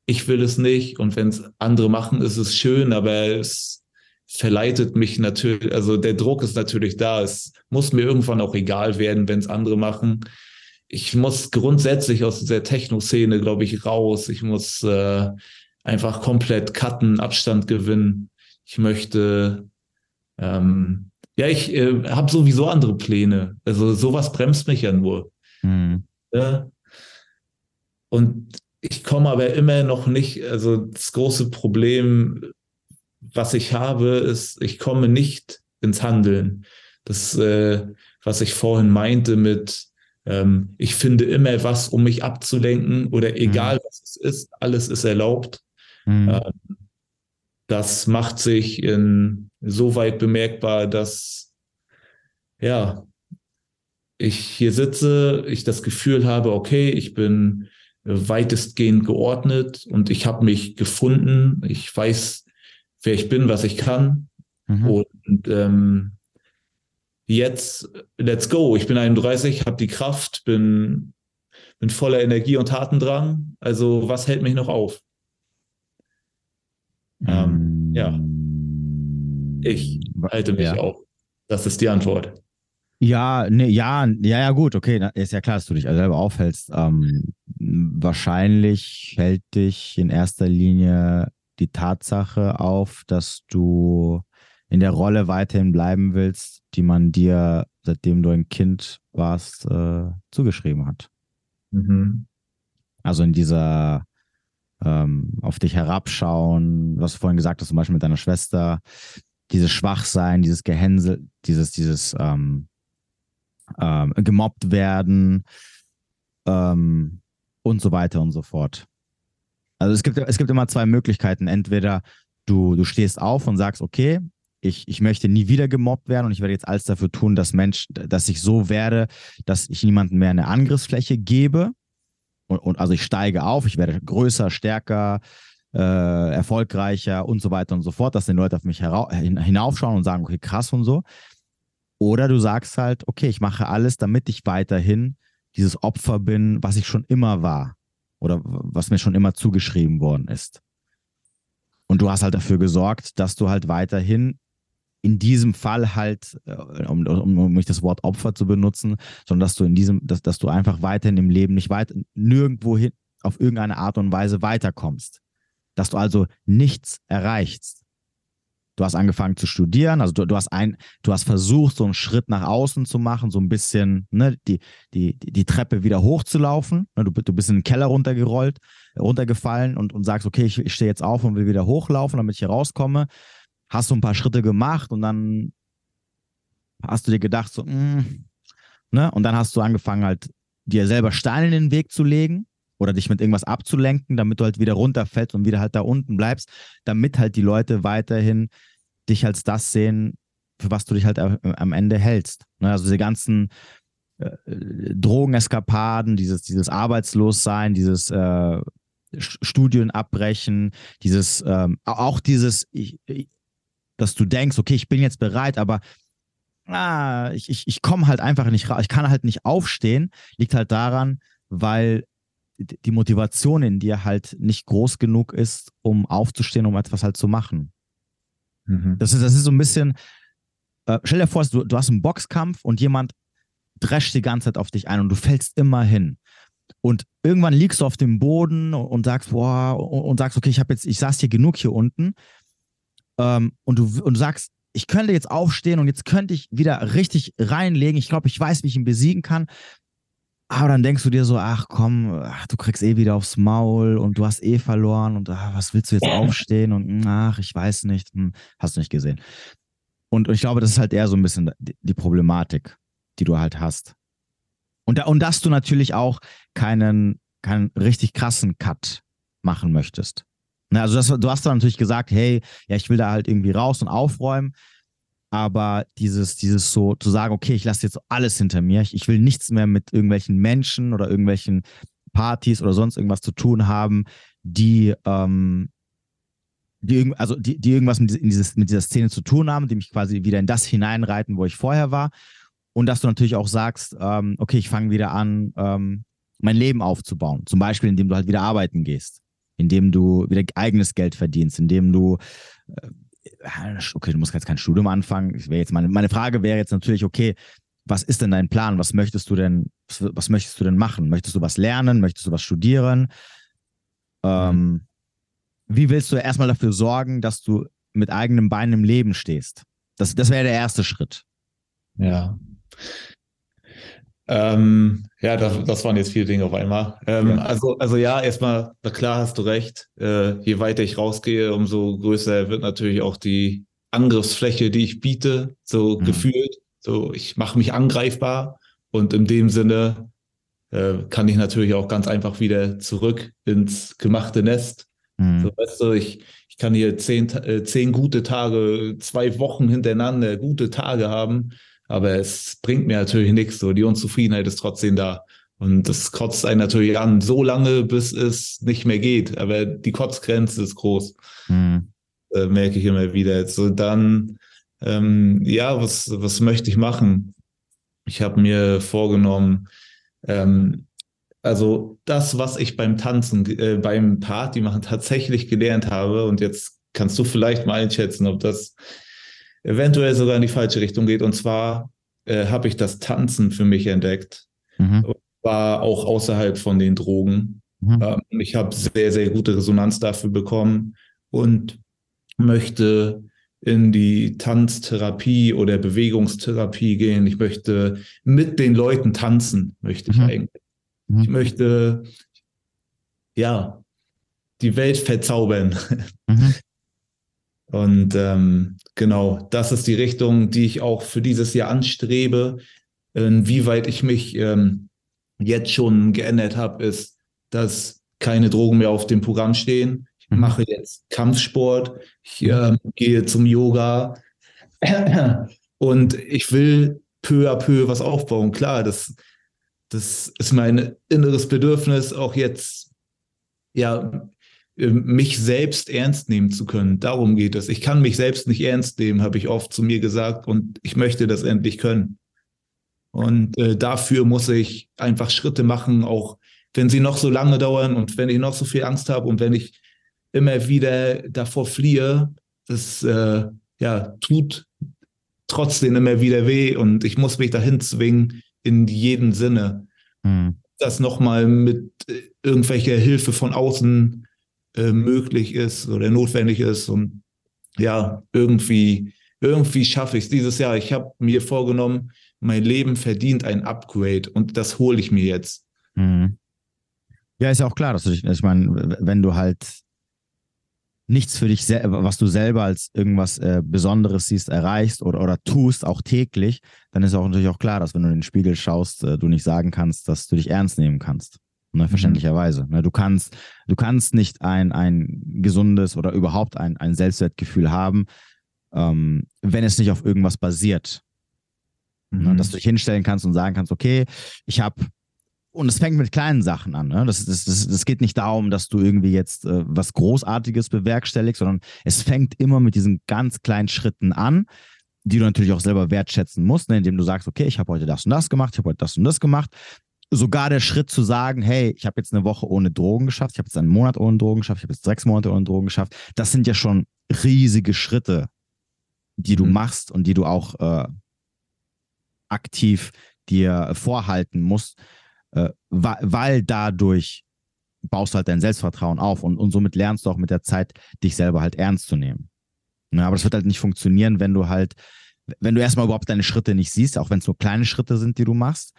B: ich will es nicht und wenn es andere machen, ist es schön, aber es verleitet mich natürlich, also der Druck ist natürlich da. Es muss mir irgendwann auch egal werden, wenn es andere machen. Ich muss grundsätzlich aus dieser Techno-Szene, glaube ich, raus. Ich muss äh, einfach komplett cutten, Abstand gewinnen. Ich möchte, ähm, ja, ich äh, habe sowieso andere Pläne. Also sowas bremst mich ja nur. Mhm. Ja? Und ich komme aber immer noch nicht, also das große Problem, was ich habe, ist, ich komme nicht ins Handeln. Das, äh, was ich vorhin meinte mit, ähm, ich finde immer was, um mich abzulenken oder egal mhm. was es ist, alles ist erlaubt. Mhm. Ähm, das macht sich in so weit bemerkbar, dass ja, ich hier sitze, ich das Gefühl habe, okay, ich bin weitestgehend geordnet und ich habe mich gefunden. Ich weiß, wer ich bin, was ich kann. Mhm. Und ähm, jetzt, let's go. Ich bin 31, habe die Kraft, bin, bin voller Energie und Tatendrang. Also was hält mich noch auf? Ähm, ja. Ich halte mich ja. auf. Das ist die Antwort.
A: Ja, nee, ja, ja, ja, gut, okay, ist ja klar, dass du dich selber aufhältst. Ähm, wahrscheinlich hält dich in erster Linie die Tatsache auf, dass du in der Rolle weiterhin bleiben willst, die man dir, seitdem du ein Kind warst, äh, zugeschrieben hat. Mhm. Also in dieser ähm, auf dich herabschauen, was du vorhin gesagt hast, zum Beispiel mit deiner Schwester, dieses Schwachsein, dieses Gehänsel, dieses, dieses ähm, ähm, gemobbt werden ähm, und so weiter und so fort. Also es gibt, es gibt immer zwei Möglichkeiten. Entweder du, du stehst auf und sagst, okay, ich, ich möchte nie wieder gemobbt werden und ich werde jetzt alles dafür tun, dass Mensch, dass ich so werde, dass ich niemandem mehr eine Angriffsfläche gebe. Und, und also ich steige auf, ich werde größer, stärker, äh, erfolgreicher und so weiter und so fort, dass die Leute auf mich hinaufschauen und sagen, okay, krass und so. Oder du sagst halt, okay, ich mache alles, damit ich weiterhin dieses Opfer bin, was ich schon immer war oder was mir schon immer zugeschrieben worden ist. Und du hast halt dafür gesorgt, dass du halt weiterhin in diesem Fall halt, äh, um, um, um nicht das Wort Opfer zu benutzen, sondern dass du in diesem, dass, dass du einfach weiterhin im Leben nicht weiter, nirgendwo hin, auf irgendeine Art und Weise weiterkommst. Dass du also nichts erreichst. Du hast angefangen zu studieren, also du, du hast ein, du hast versucht, so einen Schritt nach außen zu machen, so ein bisschen ne, die, die, die Treppe wieder hochzulaufen. Ne, du, du bist in den Keller runtergerollt, runtergefallen und, und sagst, okay, ich, ich stehe jetzt auf und will wieder hochlaufen, damit ich hier rauskomme. Hast du ein paar Schritte gemacht und dann hast du dir gedacht, so, mh, mm, ne? Und dann hast du angefangen, halt dir selber Steine in den Weg zu legen oder dich mit irgendwas abzulenken, damit du halt wieder runterfällst und wieder halt da unten bleibst, damit halt die Leute weiterhin dich als das sehen, für was du dich halt am Ende hältst. Ne? Also diese ganzen äh, Drogeneskapaden, dieses, dieses Arbeitslossein, dieses äh, Studien abbrechen, dieses, ähm, auch dieses, ich, dass du denkst, okay, ich bin jetzt bereit, aber ah, ich, ich, ich komme halt einfach nicht raus, ich kann halt nicht aufstehen, liegt halt daran, weil die Motivation in dir halt nicht groß genug ist, um aufzustehen, um etwas halt zu machen. Mhm. Das, ist, das ist so ein bisschen, äh, stell dir vor, du, du hast einen Boxkampf und jemand drescht die ganze Zeit auf dich ein und du fällst immer hin. Und irgendwann liegst du auf dem Boden und, sagst, boah, und, und, sagst, okay, ich habe jetzt, ich saß hier genug hier unten. Ähm, und, du, und du sagst, ich könnte jetzt aufstehen und jetzt könnte ich wieder richtig reinlegen. Ich glaube, ich weiß, wie ich ihn besiegen kann. Aber dann denkst du dir so, ach komm, ach, du kriegst eh wieder aufs Maul und du hast eh verloren und ach, was willst du jetzt aufstehen und ach, ich weiß nicht, hm, hast du nicht gesehen. Und, und, ich glaube, das ist halt eher so ein bisschen die, die Problematik, die du halt hast. Und, da, und dass du natürlich auch keinen, keinen richtig krassen Cut machen möchtest. Ne, also das, du hast dann natürlich gesagt, hey, ja, ich will da halt irgendwie raus und aufräumen. Aber dieses, dieses so zu sagen, okay, ich lasse jetzt alles hinter mir, ich, ich will nichts mehr mit irgendwelchen Menschen oder irgendwelchen Partys oder sonst irgendwas zu tun haben, die, ähm, die, also die, die irgendwas mit, dieses, mit dieser Szene zu tun haben, die mich quasi wieder in das hineinreiten, wo ich vorher war. Und dass du natürlich auch sagst, ähm, okay, ich fange wieder an, ähm, mein Leben aufzubauen. Zum Beispiel, indem du halt wieder arbeiten gehst indem du wieder eigenes Geld verdienst, indem du, äh, okay, du musst jetzt kein Studium anfangen. Ich jetzt meine, meine Frage wäre jetzt natürlich, okay, was ist denn dein Plan? Was möchtest du denn, was möchtest du denn machen? Möchtest du was lernen? Möchtest du was studieren? Ähm, wie willst du erstmal dafür sorgen, dass du mit eigenem Bein im Leben stehst? Das, das wäre der erste Schritt.
B: Ja. Ähm, ja, das, das, waren jetzt viele Dinge auf einmal. Ähm, ja. Also, also ja, erstmal, na klar hast du recht. Äh, je weiter ich rausgehe, umso größer wird natürlich auch die Angriffsfläche, die ich biete, so mhm. gefühlt. So, ich mache mich angreifbar und in dem Sinne äh, kann ich natürlich auch ganz einfach wieder zurück ins gemachte Nest. Mhm. So, weißt du, ich, ich kann hier zehn, äh, zehn gute Tage, zwei Wochen hintereinander gute Tage haben aber es bringt mir natürlich nichts. So, die Unzufriedenheit ist trotzdem da. Und das kotzt einen natürlich an, so lange, bis es nicht mehr geht. Aber die Kotzgrenze ist groß. Mhm. Äh, merke ich immer wieder. So, dann, ähm, ja, was, was möchte ich machen? Ich habe mir vorgenommen, ähm, also das, was ich beim Tanzen, äh, beim Party machen tatsächlich gelernt habe, und jetzt kannst du vielleicht mal einschätzen, ob das eventuell sogar in die falsche Richtung geht. Und zwar äh, habe ich das Tanzen für mich entdeckt. Mhm. War auch außerhalb von den Drogen. Mhm. Ähm, ich habe sehr, sehr gute Resonanz dafür bekommen und möchte in die Tanztherapie oder Bewegungstherapie gehen. Ich möchte mit den Leuten tanzen, möchte ich mhm. eigentlich. Mhm. Ich möchte, ja, die Welt verzaubern. Mhm. Und ähm, genau, das ist die Richtung, die ich auch für dieses Jahr anstrebe. Inwieweit ich mich ähm, jetzt schon geändert habe, ist, dass keine Drogen mehr auf dem Programm stehen. Ich mhm. mache jetzt Kampfsport, ich äh, gehe zum Yoga und ich will peu à peu was aufbauen. Klar, das, das ist mein inneres Bedürfnis, auch jetzt ja ähm, mich selbst ernst nehmen zu können. Darum geht es. Ich kann mich selbst nicht ernst nehmen, habe ich oft zu mir gesagt, und ich möchte das endlich können. Und äh, dafür muss ich einfach Schritte machen, auch wenn sie noch so lange dauern und wenn ich noch so viel Angst habe und wenn ich immer wieder davor fliehe, das äh, ja, tut trotzdem immer wieder weh und ich muss mich dahin zwingen in jedem Sinne. Hm. Das nochmal mit äh, irgendwelcher Hilfe von außen äh, möglich ist oder notwendig ist. Und ja, irgendwie, irgendwie schaffe ich es dieses Jahr. Ich habe mir vorgenommen, mein Leben verdient ein Upgrade und das hole ich mir jetzt. Mhm.
A: Ja, ist ja auch klar, dass du dich, ich meine, wenn du halt nichts für dich, was du selber als irgendwas äh, Besonderes siehst, erreichst oder, oder tust, auch täglich, dann ist auch natürlich auch klar, dass wenn du in den Spiegel schaust, äh, du nicht sagen kannst, dass du dich ernst nehmen kannst ne, mhm. verständlicherweise. Ne, du kannst, du kannst nicht ein, ein gesundes oder überhaupt ein, ein Selbstwertgefühl haben, ähm, wenn es nicht auf irgendwas basiert. Ne, mhm. Ne, dass du dich hinstellen kannst und sagen kannst, okay, ich habe und es fängt mit kleinen Sachen an. Ne? Das, das, das, das geht nicht darum, dass du irgendwie jetzt äh, was Großartiges bewerkstelligst, sondern es fängt immer mit diesen ganz kleinen Schritten an, die du natürlich auch selber wertschätzen musst, ne? indem du sagst, okay, ich habe heute das und das gemacht, ich habe heute das und das gemacht sogar der Schritt zu sagen, hey, ich habe jetzt eine Woche ohne Drogen geschafft, ich habe jetzt einen Monat ohne Drogen geschafft, ich habe jetzt sechs Monate ohne Drogen geschafft, das sind ja schon riesige Schritte, die du mhm. machst und die du auch äh, aktiv dir vorhalten musst, äh, weil, weil, dadurch baust du halt dein Selbstvertrauen auf und, und somit lernst du auch mit der Zeit, dich selber halt ernst zu nehmen. Ne? Aber das wird halt nicht funktionieren, wenn du halt, wenn du erstmal überhaupt deine Schritte nicht siehst, auch wenn es nur kleine Schritte sind, die du machst.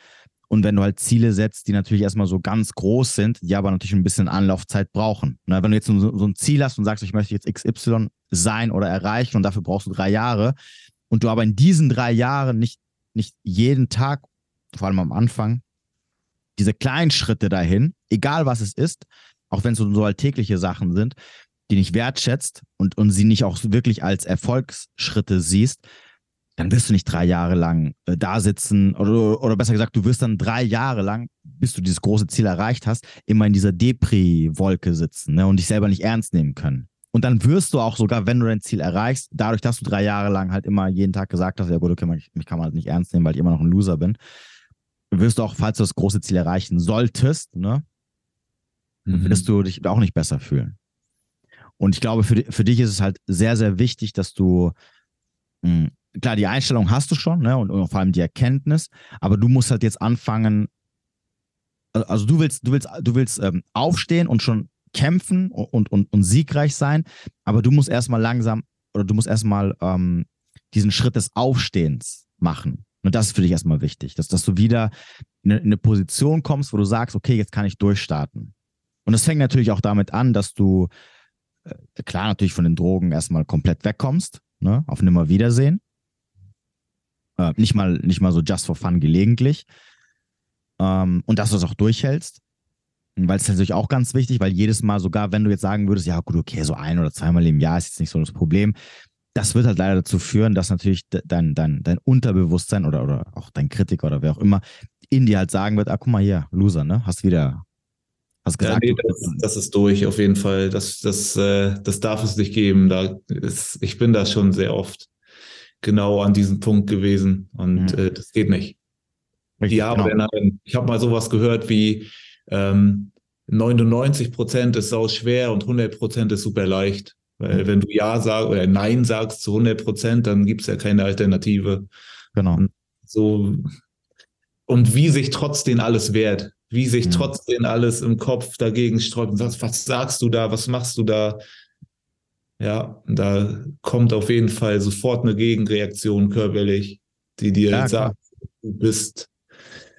A: Und wenn du halt Ziele setzt, die natürlich erstmal so ganz groß sind, die aber natürlich ein bisschen Anlaufzeit brauchen. Ne? Wenn du jetzt so, so ein Ziel hast und sagst, ich möchte jetzt XY sein oder erreichen und dafür brauchst du drei Jahre und du aber in diesen drei Jahren nicht, nicht jeden Tag, vor allem am Anfang, diese kleinen Schritte dahin, egal was es ist, auch wenn es so, so alltägliche Sachen sind, die nicht wertschätzt und, und sie nicht auch wirklich als Erfolgsschritte siehst, dann wirst du nicht drei Jahre lang äh, da sitzen oder, oder besser gesagt, du wirst dann drei Jahre lang, bis du dieses große Ziel erreicht hast, immer in dieser Depri-Wolke sitzen ne, und dich selber nicht ernst nehmen können. Und dann wirst du auch sogar, wenn du dein Ziel erreichst, dadurch, dass du drei Jahre lang halt immer jeden Tag gesagt hast, ja gut, okay, mich, mich kann man halt nicht ernst nehmen, weil ich immer noch ein Loser bin, wirst du auch, falls du das große Ziel erreichen solltest, ne, mhm. wirst du dich auch nicht besser fühlen. Und ich glaube, für, für dich ist es halt sehr, sehr wichtig, dass du, mh, hm, klar, die Einstellung hast du schon, ne, und, und vor allem die Erkenntnis, aber du musst halt jetzt anfangen, also du willst, du willst, du willst ähm, aufstehen und schon kämpfen und, und, und siegreich sein, aber du musst erstmal langsam oder du musst erstmal ähm, diesen Schritt des Aufstehens machen. Und das ist für dich erstmal wichtig, dass, dass du wieder in eine, in eine Position kommst, wo du sagst, okay, jetzt kann ich durchstarten. Und das fängt natürlich auch damit an, dass du äh, klar natürlich von den Drogen erstmal komplett wegkommst, ne, auf Nimmerwiedersehen. Äh, nicht mal, nicht mal so just for fun gelegentlich. Ähm, und dass du es auch durchhältst. Weil es natürlich auch ganz wichtig, weil jedes Mal, sogar wenn du jetzt sagen würdest, ja gut, okay, so ein oder zweimal im Jahr ist jetzt nicht so das Problem, das wird halt leider dazu führen, dass natürlich dein, dein, dein Unterbewusstsein oder, oder auch dein Kritiker oder wer auch immer in dir halt sagen wird, ah, guck mal hier, Loser, ne? Hast wieder Hast gesagt, ja, nee,
B: das, das, ist durch auf jeden Fall. Das, das, äh, das darf es nicht geben. Da ist, ich bin da schon sehr oft genau an diesem Punkt gewesen und mhm. äh, das geht nicht. Richtig, ja, genau. nein. Ich habe mal sowas gehört wie ähm, 99 Prozent ist sau schwer und 100 Prozent ist super leicht. Weil mhm. wenn du Ja sagst oder Nein sagst zu 100 Prozent, dann gibt es ja keine Alternative.
A: Genau.
B: Und so und wie sich trotzdem alles wehrt wie sich mhm. trotzdem alles im Kopf dagegen sträubt und sagst, was sagst du da, was machst du da? Ja, da kommt auf jeden Fall sofort eine Gegenreaktion körperlich, die dir ja, sagt, du bist,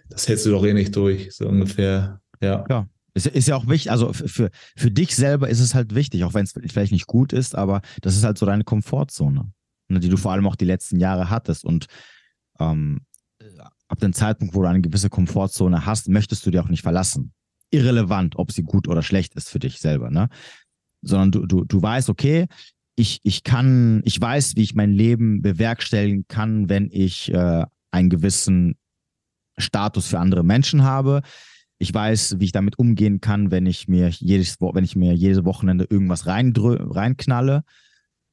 B: das hältst du doch eh nicht durch, so ungefähr. Ja.
A: Ja. Ist, ist ja auch wichtig, also für, für dich selber ist es halt wichtig, auch wenn es vielleicht nicht gut ist, aber das ist halt so deine Komfortzone, ne, die du vor allem auch die letzten Jahre hattest. Und ähm, ab dem Zeitpunkt, wo du eine gewisse Komfortzone hast, möchtest du dir auch nicht verlassen. Irrelevant, ob sie gut oder schlecht ist für dich selber, ne? Sondern du, du, du weißt, okay, ich, ich kann, ich weiß, wie ich mein Leben bewerkstelligen kann, wenn ich äh, einen gewissen Status für andere Menschen habe. Ich weiß, wie ich damit umgehen kann, wenn ich mir jedes, wenn ich mir jedes Wochenende irgendwas reinknalle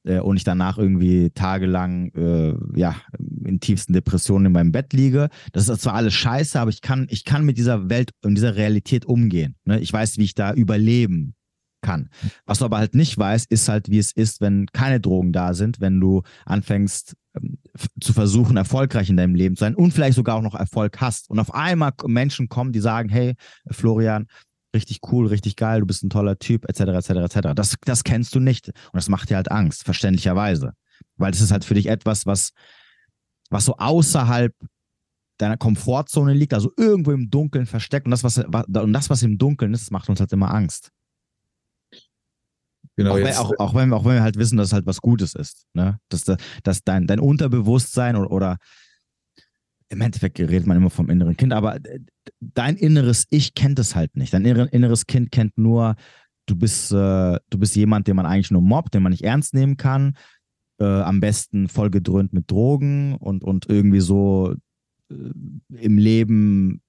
A: äh, und ich danach irgendwie tagelang äh, ja, in tiefsten Depressionen in meinem Bett liege. Das ist zwar alles scheiße, aber ich kann, ich kann mit dieser Welt und dieser Realität umgehen. Ne? Ich weiß, wie ich da überleben kann. Was du aber halt nicht weißt, ist halt, wie es ist, wenn keine Drogen da sind, wenn du anfängst ähm, zu versuchen, erfolgreich in deinem Leben zu sein und vielleicht sogar auch noch Erfolg hast. Und auf einmal Menschen kommen, die sagen, hey, Florian, richtig cool, richtig geil, du bist ein toller Typ, etc., etc., etc. Das, das kennst du nicht. Und das macht dir halt Angst, verständlicherweise. Weil das ist halt für dich etwas, was, was so außerhalb deiner Komfortzone liegt, also irgendwo im Dunkeln versteckt. Und das, was, und das, was im Dunkeln ist, macht uns halt immer Angst. Genau, auch, wenn, auch, auch, wenn, auch wenn wir halt wissen, dass es halt was Gutes ist. Ne? Dass, dass dein, dein Unterbewusstsein oder, oder im Endeffekt redet man immer vom inneren Kind, aber dein inneres Ich kennt es halt nicht. Dein inneres Kind kennt nur, du bist, äh, du bist jemand, den man eigentlich nur mobbt, den man nicht ernst nehmen kann. Äh, am besten vollgedröhnt mit Drogen und, und irgendwie so äh, im Leben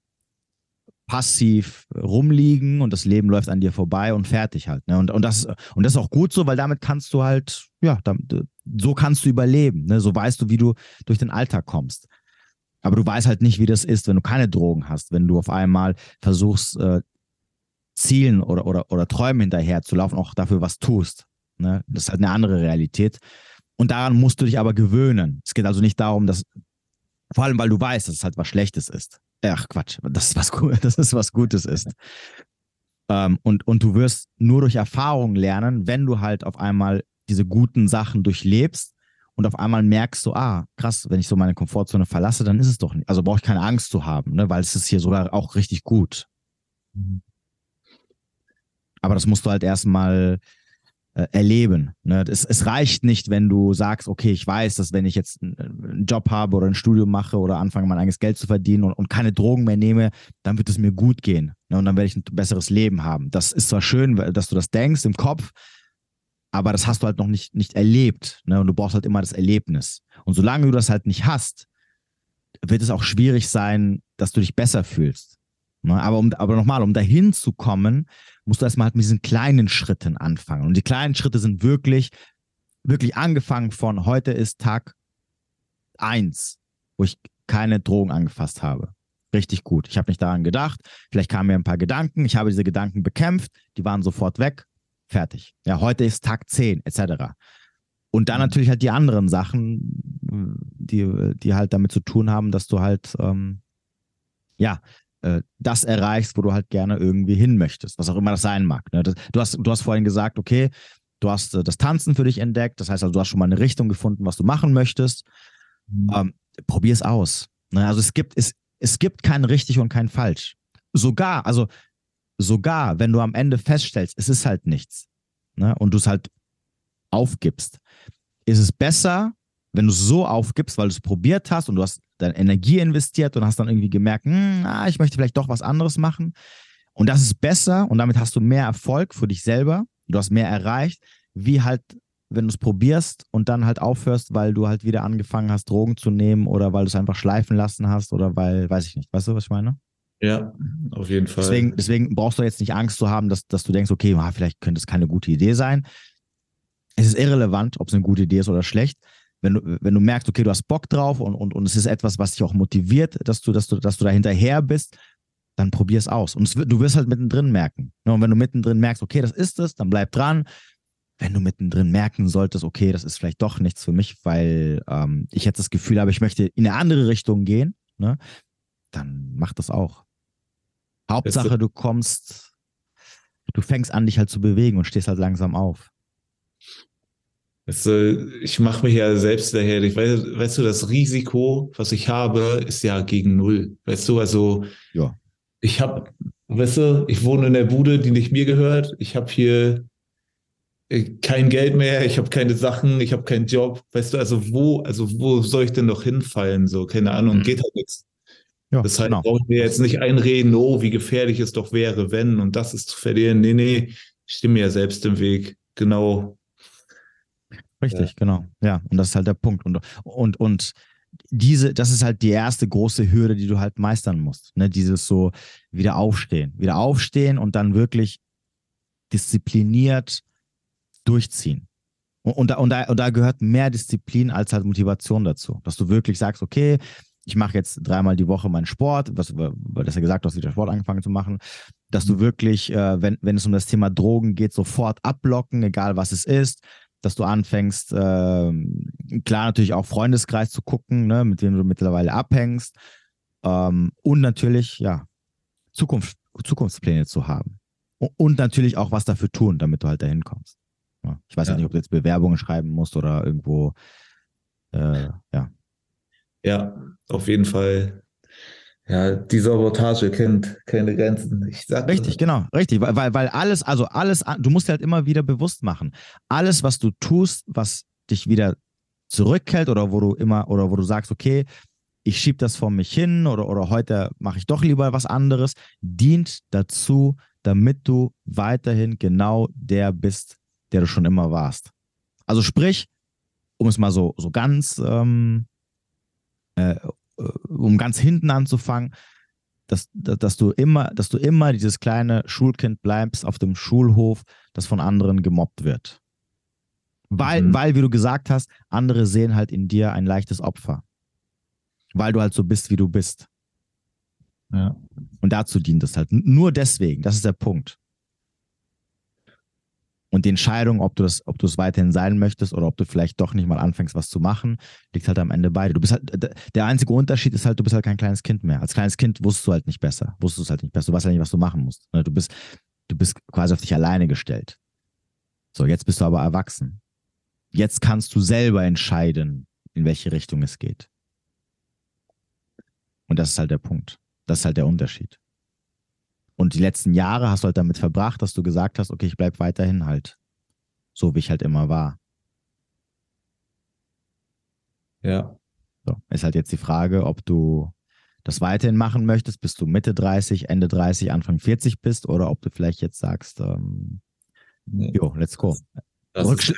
A: passiv rumliegen und das Leben läuft an dir vorbei und fertig halt. Ne? Und, und, das, und das ist auch gut so, weil damit kannst du halt, ja, damit, so kannst du überleben. Ne? So weißt du, wie du durch den Alltag kommst. Aber du weißt halt nicht, wie das ist, wenn du keine Drogen hast, wenn du auf einmal versuchst, äh, Zielen oder, oder, oder Träumen hinterher zu laufen, auch dafür was tust. Ne? Das ist halt eine andere Realität. Und daran musst du dich aber gewöhnen. Es geht also nicht darum, dass, vor allem weil du weißt, dass es halt was Schlechtes ist. Ach Quatsch, dass es was, dass es was Gutes ist. Ähm, und, und du wirst nur durch Erfahrung lernen, wenn du halt auf einmal diese guten Sachen durchlebst und auf einmal merkst du, ah, krass, wenn ich so meine Komfortzone verlasse, dann ist es doch nicht. Also brauche ich keine Angst zu haben, ne? weil es ist hier sogar auch richtig gut. Mhm. Aber das musst du halt erstmal äh, erleben. Ne? Es, es, reicht nicht, wenn du sagst, okay, ich weiß, dass wenn ich jetzt einen Job habe oder ein Studium mache oder anfange, mein eigenes Geld zu verdienen und, und keine Drogen mehr nehme, dann wird es mir gut gehen. Ne? Und dann werde ich ein besseres Leben haben. Das ist zwar schön, dass du das denkst im Kopf, aber das hast du halt noch nicht, nicht erlebt. Ne? Und du brauchst halt immer das Erlebnis. Und solange du das halt nicht hast, wird es auch schwierig sein, dass du dich besser fühlst. Ne? Aber, um, aber nochmal, um dahin zu kommen, musst du erstmal halt mit diesen kleinen Schritten anfangen. Und die kleinen Schritte sind wirklich, wirklich angefangen von heute ist Tag eins, wo ich keine Drogen angefasst habe. Richtig gut. Ich habe nicht daran gedacht. Vielleicht kamen mir ein paar Gedanken. Ich habe diese Gedanken bekämpft. Die waren sofort weg. Fertig. Ja, heute ist Tag 10, etc. Und dann mhm. natürlich halt die anderen Sachen, die, die halt damit zu tun haben, dass du halt, ähm, ja, äh, das erreichst, wo du halt gerne irgendwie hin möchtest, was auch immer das sein mag. Ne? Das, du, hast, du hast vorhin gesagt, okay, du hast äh, das Tanzen für dich entdeckt, das heißt also, du hast schon mal eine Richtung gefunden, was du machen möchtest. Mhm. Ähm, Probier es aus. Ne? Also es gibt, es, es gibt kein richtig und kein falsch. Sogar, also sogar, wenn du am Ende feststellst, es ist halt nichts ne? und du es halt aufgibst, ist es besser, wenn du so aufgibst, weil du es probiert hast und du hast deine Energie investiert und hast dann irgendwie gemerkt, hm, ah, ich möchte vielleicht doch was anderes machen. Und das ist besser und damit hast du mehr Erfolg für dich selber. Du hast mehr erreicht, wie halt, wenn du es probierst und dann halt aufhörst, weil du halt wieder angefangen hast, Drogen zu nehmen oder weil du es einfach schleifen lassen hast oder weil, weiß ich nicht. Weißt du, was ich meine?
B: Ja, auf jeden Fall.
A: Deswegen, deswegen brauchst du jetzt nicht Angst zu haben, dass, dass du denkst, okay, ah, vielleicht könnte es keine gute Idee sein. Es ist irrelevant, ob es eine gute Idee ist oder schlecht wenn du, wenn du merkst, okay, du hast Bock drauf und, und, und es ist etwas, was dich auch motiviert, dass du, dass du, dass du da hinterher bist, dann probier es aus. Und es, du wirst halt mittendrin merken. Ne, und wenn du mittendrin merkst, okay, das ist es, dann bleib dran. Wenn du mittendrin merken solltest, okay, das ist vielleicht doch nichts für mich, weil ähm, ich jetzt das Gefühl habe, ich möchte in eine andere Richtung gehen, ne, dann mach das auch. Hauptsache, du kommst, du fängst an, dich halt zu bewegen und stehst halt langsam auf.
B: Also ich mache mich ja selbst daher. Ich weiß, weißt du, das Risiko, was ich habe, ist ja gegen null. Weißt du, also ja. ich habe, weißt du, ich wohne in der Bude, die nicht mir gehört. Ich habe hier äh, kein Geld mehr, ich habe keine Sachen, ich habe keinen Job. Weißt du, also wo, also wo soll ich denn noch hinfallen? So, keine Ahnung, mhm. geht halt nichts. Ja, das heißt, genau. brauche ich mir jetzt nicht einreden, oh, wie gefährlich es doch wäre, wenn und das ist zu verlieren. Nee, nee, ich stehe mir ja selbst im Weg. Genau
A: Richtig, ja. genau. Ja, und das ist halt der Punkt. Und, und, und diese, das ist halt die erste große Hürde, die du halt meistern musst. Ne? Dieses so wieder aufstehen. Wieder aufstehen und dann wirklich diszipliniert durchziehen. Und, und, da, und, da, und da gehört mehr Disziplin als halt Motivation dazu. Dass du wirklich sagst, okay, ich mache jetzt dreimal die Woche meinen Sport, was, weil das ja gesagt, du hast wieder Sport angefangen zu machen, dass du mhm. wirklich, äh, wenn, wenn es um das Thema Drogen geht, sofort abblocken, egal was es ist, dass du anfängst, äh, klar natürlich auch Freundeskreis zu gucken, ne, mit dem du mittlerweile abhängst. Ähm, und natürlich, ja, Zukunft, Zukunftspläne zu haben. Und natürlich auch was dafür tun, damit du halt dahin kommst. Ja, ich weiß ja. nicht, ob du jetzt Bewerbungen schreiben musst oder irgendwo, äh, ja.
B: Ja, auf jeden Fall ja, die Sabotage kennt keine Grenzen. Ich
A: sag richtig, genau, richtig, weil, weil alles, also alles, du musst dir halt immer wieder bewusst machen. Alles, was du tust, was dich wieder zurückhält oder wo du immer, oder wo du sagst, okay, ich schiebe das vor mich hin oder, oder heute mache ich doch lieber was anderes, dient dazu, damit du weiterhin genau der bist, der du schon immer warst. Also sprich, um es mal so, so ganz ähm, äh, um ganz hinten anzufangen, dass, dass, du immer, dass du immer dieses kleine Schulkind bleibst auf dem Schulhof, das von anderen gemobbt wird. Weil, mhm. weil, wie du gesagt hast, andere sehen halt in dir ein leichtes Opfer. Weil du halt so bist, wie du bist. Ja. Und dazu dient es halt. Nur deswegen, das ist der Punkt. Und die Entscheidung, ob du das, ob du es weiterhin sein möchtest oder ob du vielleicht doch nicht mal anfängst, was zu machen, liegt halt am Ende bei dir. Du bist halt, der einzige Unterschied ist halt, du bist halt kein kleines Kind mehr. Als kleines Kind wusstest du halt nicht besser. Wusstest du es halt nicht besser. Du weißt halt nicht, was du machen musst. Ne, du bist, du bist quasi auf dich alleine gestellt. So, jetzt bist du aber erwachsen. jetzt kannst du selber entscheiden, in welche Richtung es geht. Und das ist halt der Punkt. Das ist halt der Unterschied. Und die letzten Jahre hast du halt damit verbracht, dass du gesagt hast, okay, ich bleib weiterhin halt so, wie ich halt immer war.
B: Ja.
A: So, ist halt jetzt die Frage, ob du das weiterhin machen möchtest, bis du Mitte 30, Ende 30, Anfang 40 bist oder ob du vielleicht jetzt sagst, ähm, nee. jo, let's go. Rückschl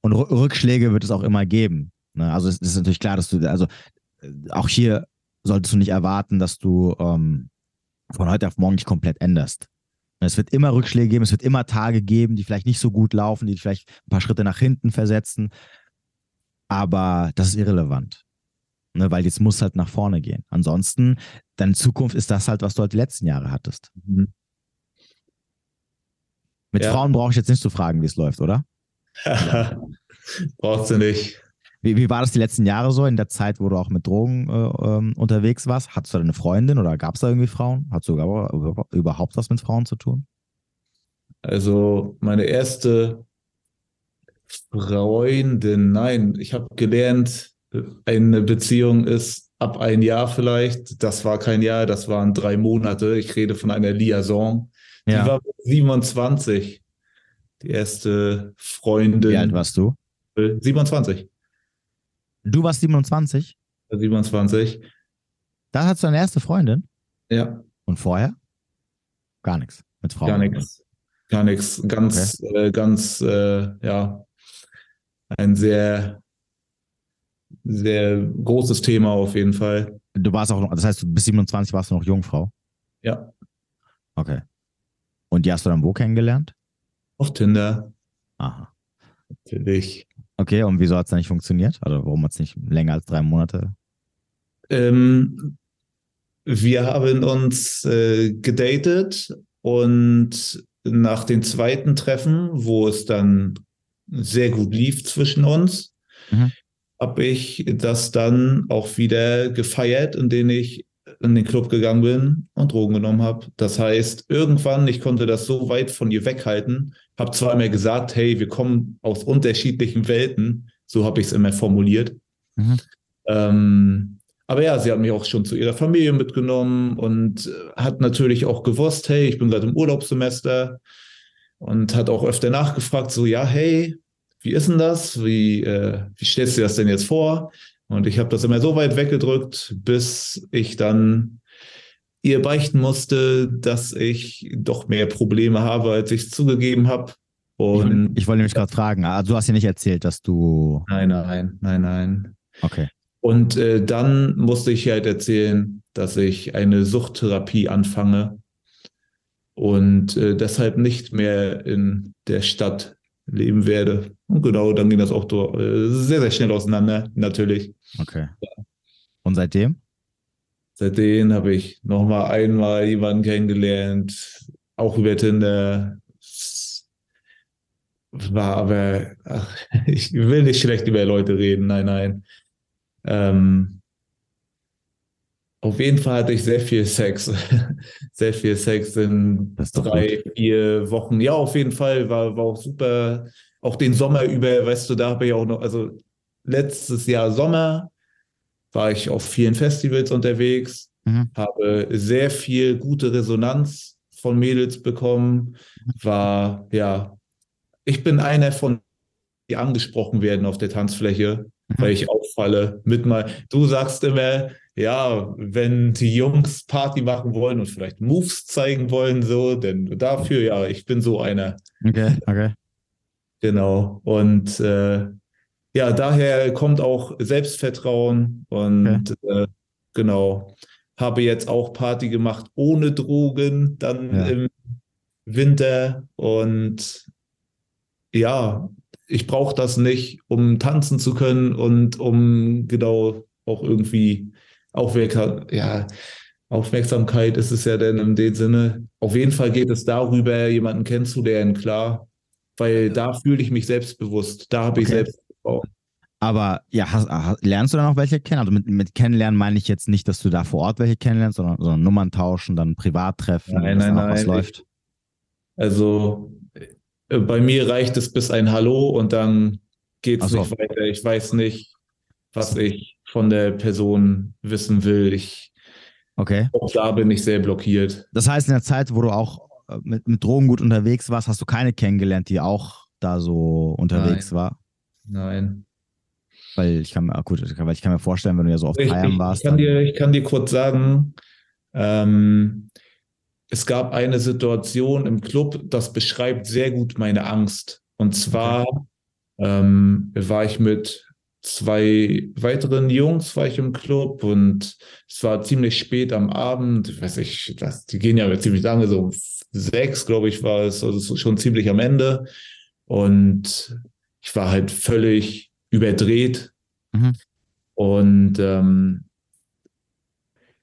A: und Rückschläge wird es auch immer geben. Ne? Also es ist natürlich klar, dass du, also äh, auch hier solltest du nicht erwarten, dass du ähm, von heute auf morgen dich komplett änderst. Es wird immer Rückschläge geben, es wird immer Tage geben, die vielleicht nicht so gut laufen, die vielleicht ein paar Schritte nach hinten versetzen. Aber das ist irrelevant. Ne, weil jetzt muss halt nach vorne gehen. Ansonsten, deine Zukunft ist das halt, was du halt die letzten Jahre hattest. Mhm. Mit ja. Frauen brauche ich jetzt nicht zu fragen, wie es läuft, oder?
B: Brauchst du nicht.
A: Wie, wie war das die letzten Jahre so in der Zeit, wo du auch mit Drogen äh, ähm, unterwegs warst? Hattest du da eine Freundin oder gab es da irgendwie Frauen? Hat sogar überhaupt was mit Frauen zu tun?
B: Also meine erste Freundin, nein, ich habe gelernt, eine Beziehung ist ab ein Jahr vielleicht. Das war kein Jahr, das waren drei Monate. Ich rede von einer Liaison. Die ja. war 27. Die erste Freundin.
A: Wie alt warst du?
B: 27.
A: Du warst 27?
B: 27.
A: Da hast du deine erste Freundin?
B: Ja.
A: Und vorher? Gar nichts mit Frauen?
B: Gar nichts. Gar nichts. Ganz, okay. äh, ganz, äh, ja, ein sehr, sehr großes Thema auf jeden Fall.
A: Du warst auch, noch, das heißt, bis 27 warst du noch Jungfrau?
B: Ja.
A: Okay. Und die hast du dann wo kennengelernt?
B: Auf Tinder.
A: Aha.
B: Natürlich.
A: Okay, und wieso hat es dann nicht funktioniert? Also warum hat es nicht länger als drei Monate?
B: Ähm, wir haben uns äh, gedatet und nach dem zweiten Treffen, wo es dann sehr gut lief zwischen uns, mhm. habe ich das dann auch wieder gefeiert, indem ich in den Club gegangen bin und Drogen genommen habe. Das heißt, irgendwann, ich konnte das so weit von ihr weghalten, habe zwar immer gesagt, hey, wir kommen aus unterschiedlichen Welten, so habe ich es immer formuliert. Mhm. Ähm, aber ja, sie hat mich auch schon zu ihrer Familie mitgenommen und hat natürlich auch gewusst, hey, ich bin gerade im Urlaubssemester und hat auch öfter nachgefragt, so, ja, hey, wie ist denn das? Wie, äh, wie stellst du das denn jetzt vor? Und ich habe das immer so weit weggedrückt, bis ich dann ihr beichten musste, dass ich doch mehr Probleme habe, als ich zugegeben habe.
A: Und ich, ich wollte nämlich gerade fragen, also du hast ja nicht erzählt, dass du.
B: Nein, nein, nein, nein.
A: Okay.
B: Und äh, dann musste ich halt erzählen, dass ich eine Suchttherapie anfange und äh, deshalb nicht mehr in der Stadt leben werde. Und genau, dann ging das auch äh, sehr, sehr schnell auseinander, natürlich.
A: Okay. Und seitdem?
B: Seitdem habe ich nochmal einmal jemanden kennengelernt, auch über Tinder. War aber, ach, ich will nicht schlecht über Leute reden, nein, nein. Ähm, auf jeden Fall hatte ich sehr viel Sex. sehr viel Sex in drei, gut. vier Wochen. Ja, auf jeden Fall war, war auch super. Auch den Sommer über, weißt du, da habe ich auch noch, also letztes Jahr Sommer war ich auf vielen Festivals unterwegs, mhm. habe sehr viel gute Resonanz von Mädels bekommen, war, ja, ich bin einer von, die angesprochen werden auf der Tanzfläche, mhm. Weil ich auffalle mit mal, du sagst immer, ja, wenn die Jungs Party machen wollen und vielleicht Moves zeigen wollen, so, denn dafür, ja, ich bin so einer.
A: Okay, okay.
B: Genau. Und äh, ja, daher kommt auch Selbstvertrauen und okay. äh, genau. Habe jetzt auch Party gemacht ohne Drogen, dann ja. im Winter und ja, ich brauche das nicht, um tanzen zu können und um genau auch irgendwie Aufmerksam, ja, Aufmerksamkeit ist es ja denn in dem Sinne. Auf jeden Fall geht es darüber, jemanden kennenzulernen, klar, weil da fühle ich mich selbstbewusst. Da habe okay. ich Selbstvertrauen.
A: Aber ja, hast, lernst du dann auch welche kennen? Also mit, mit kennenlernen meine ich jetzt nicht, dass du da vor Ort welche kennenlernst, sondern, sondern Nummern tauschen, dann privat treffen,
B: nein, nein, nein, was läuft. Also bei mir reicht es bis ein Hallo und dann geht es
A: so.
B: nicht weiter. Ich weiß nicht, was ich von der Person wissen will. Ich,
A: Okay.
B: auch da bin ich sehr blockiert.
A: Das heißt, in der Zeit, wo du auch äh, mit, mit Drogen gut unterwegs warst, hast du keine kennengelernt, die auch da so unterwegs
B: Nein.
A: war?
B: Nein.
A: Weil ich kann mir, ah, gut, weil ich kann mir vorstellen, wenn du ja so oft feiern warst.
B: ich, kann dir, ich kann dir kurz sagen, ähm, es gab eine Situation im Club, das beschreibt sehr gut meine Angst. Und zwar ähm, war ich mit zwei weiteren Jungs war ich im Club und es war ziemlich spät am Abend. Ich weiß nicht, das, die gehen ja ziemlich lange, so um sechs, glaube ich, war es, also schon ziemlich am Ende. Und ich war halt völlig überdreht.
A: Mhm.
B: Und ähm,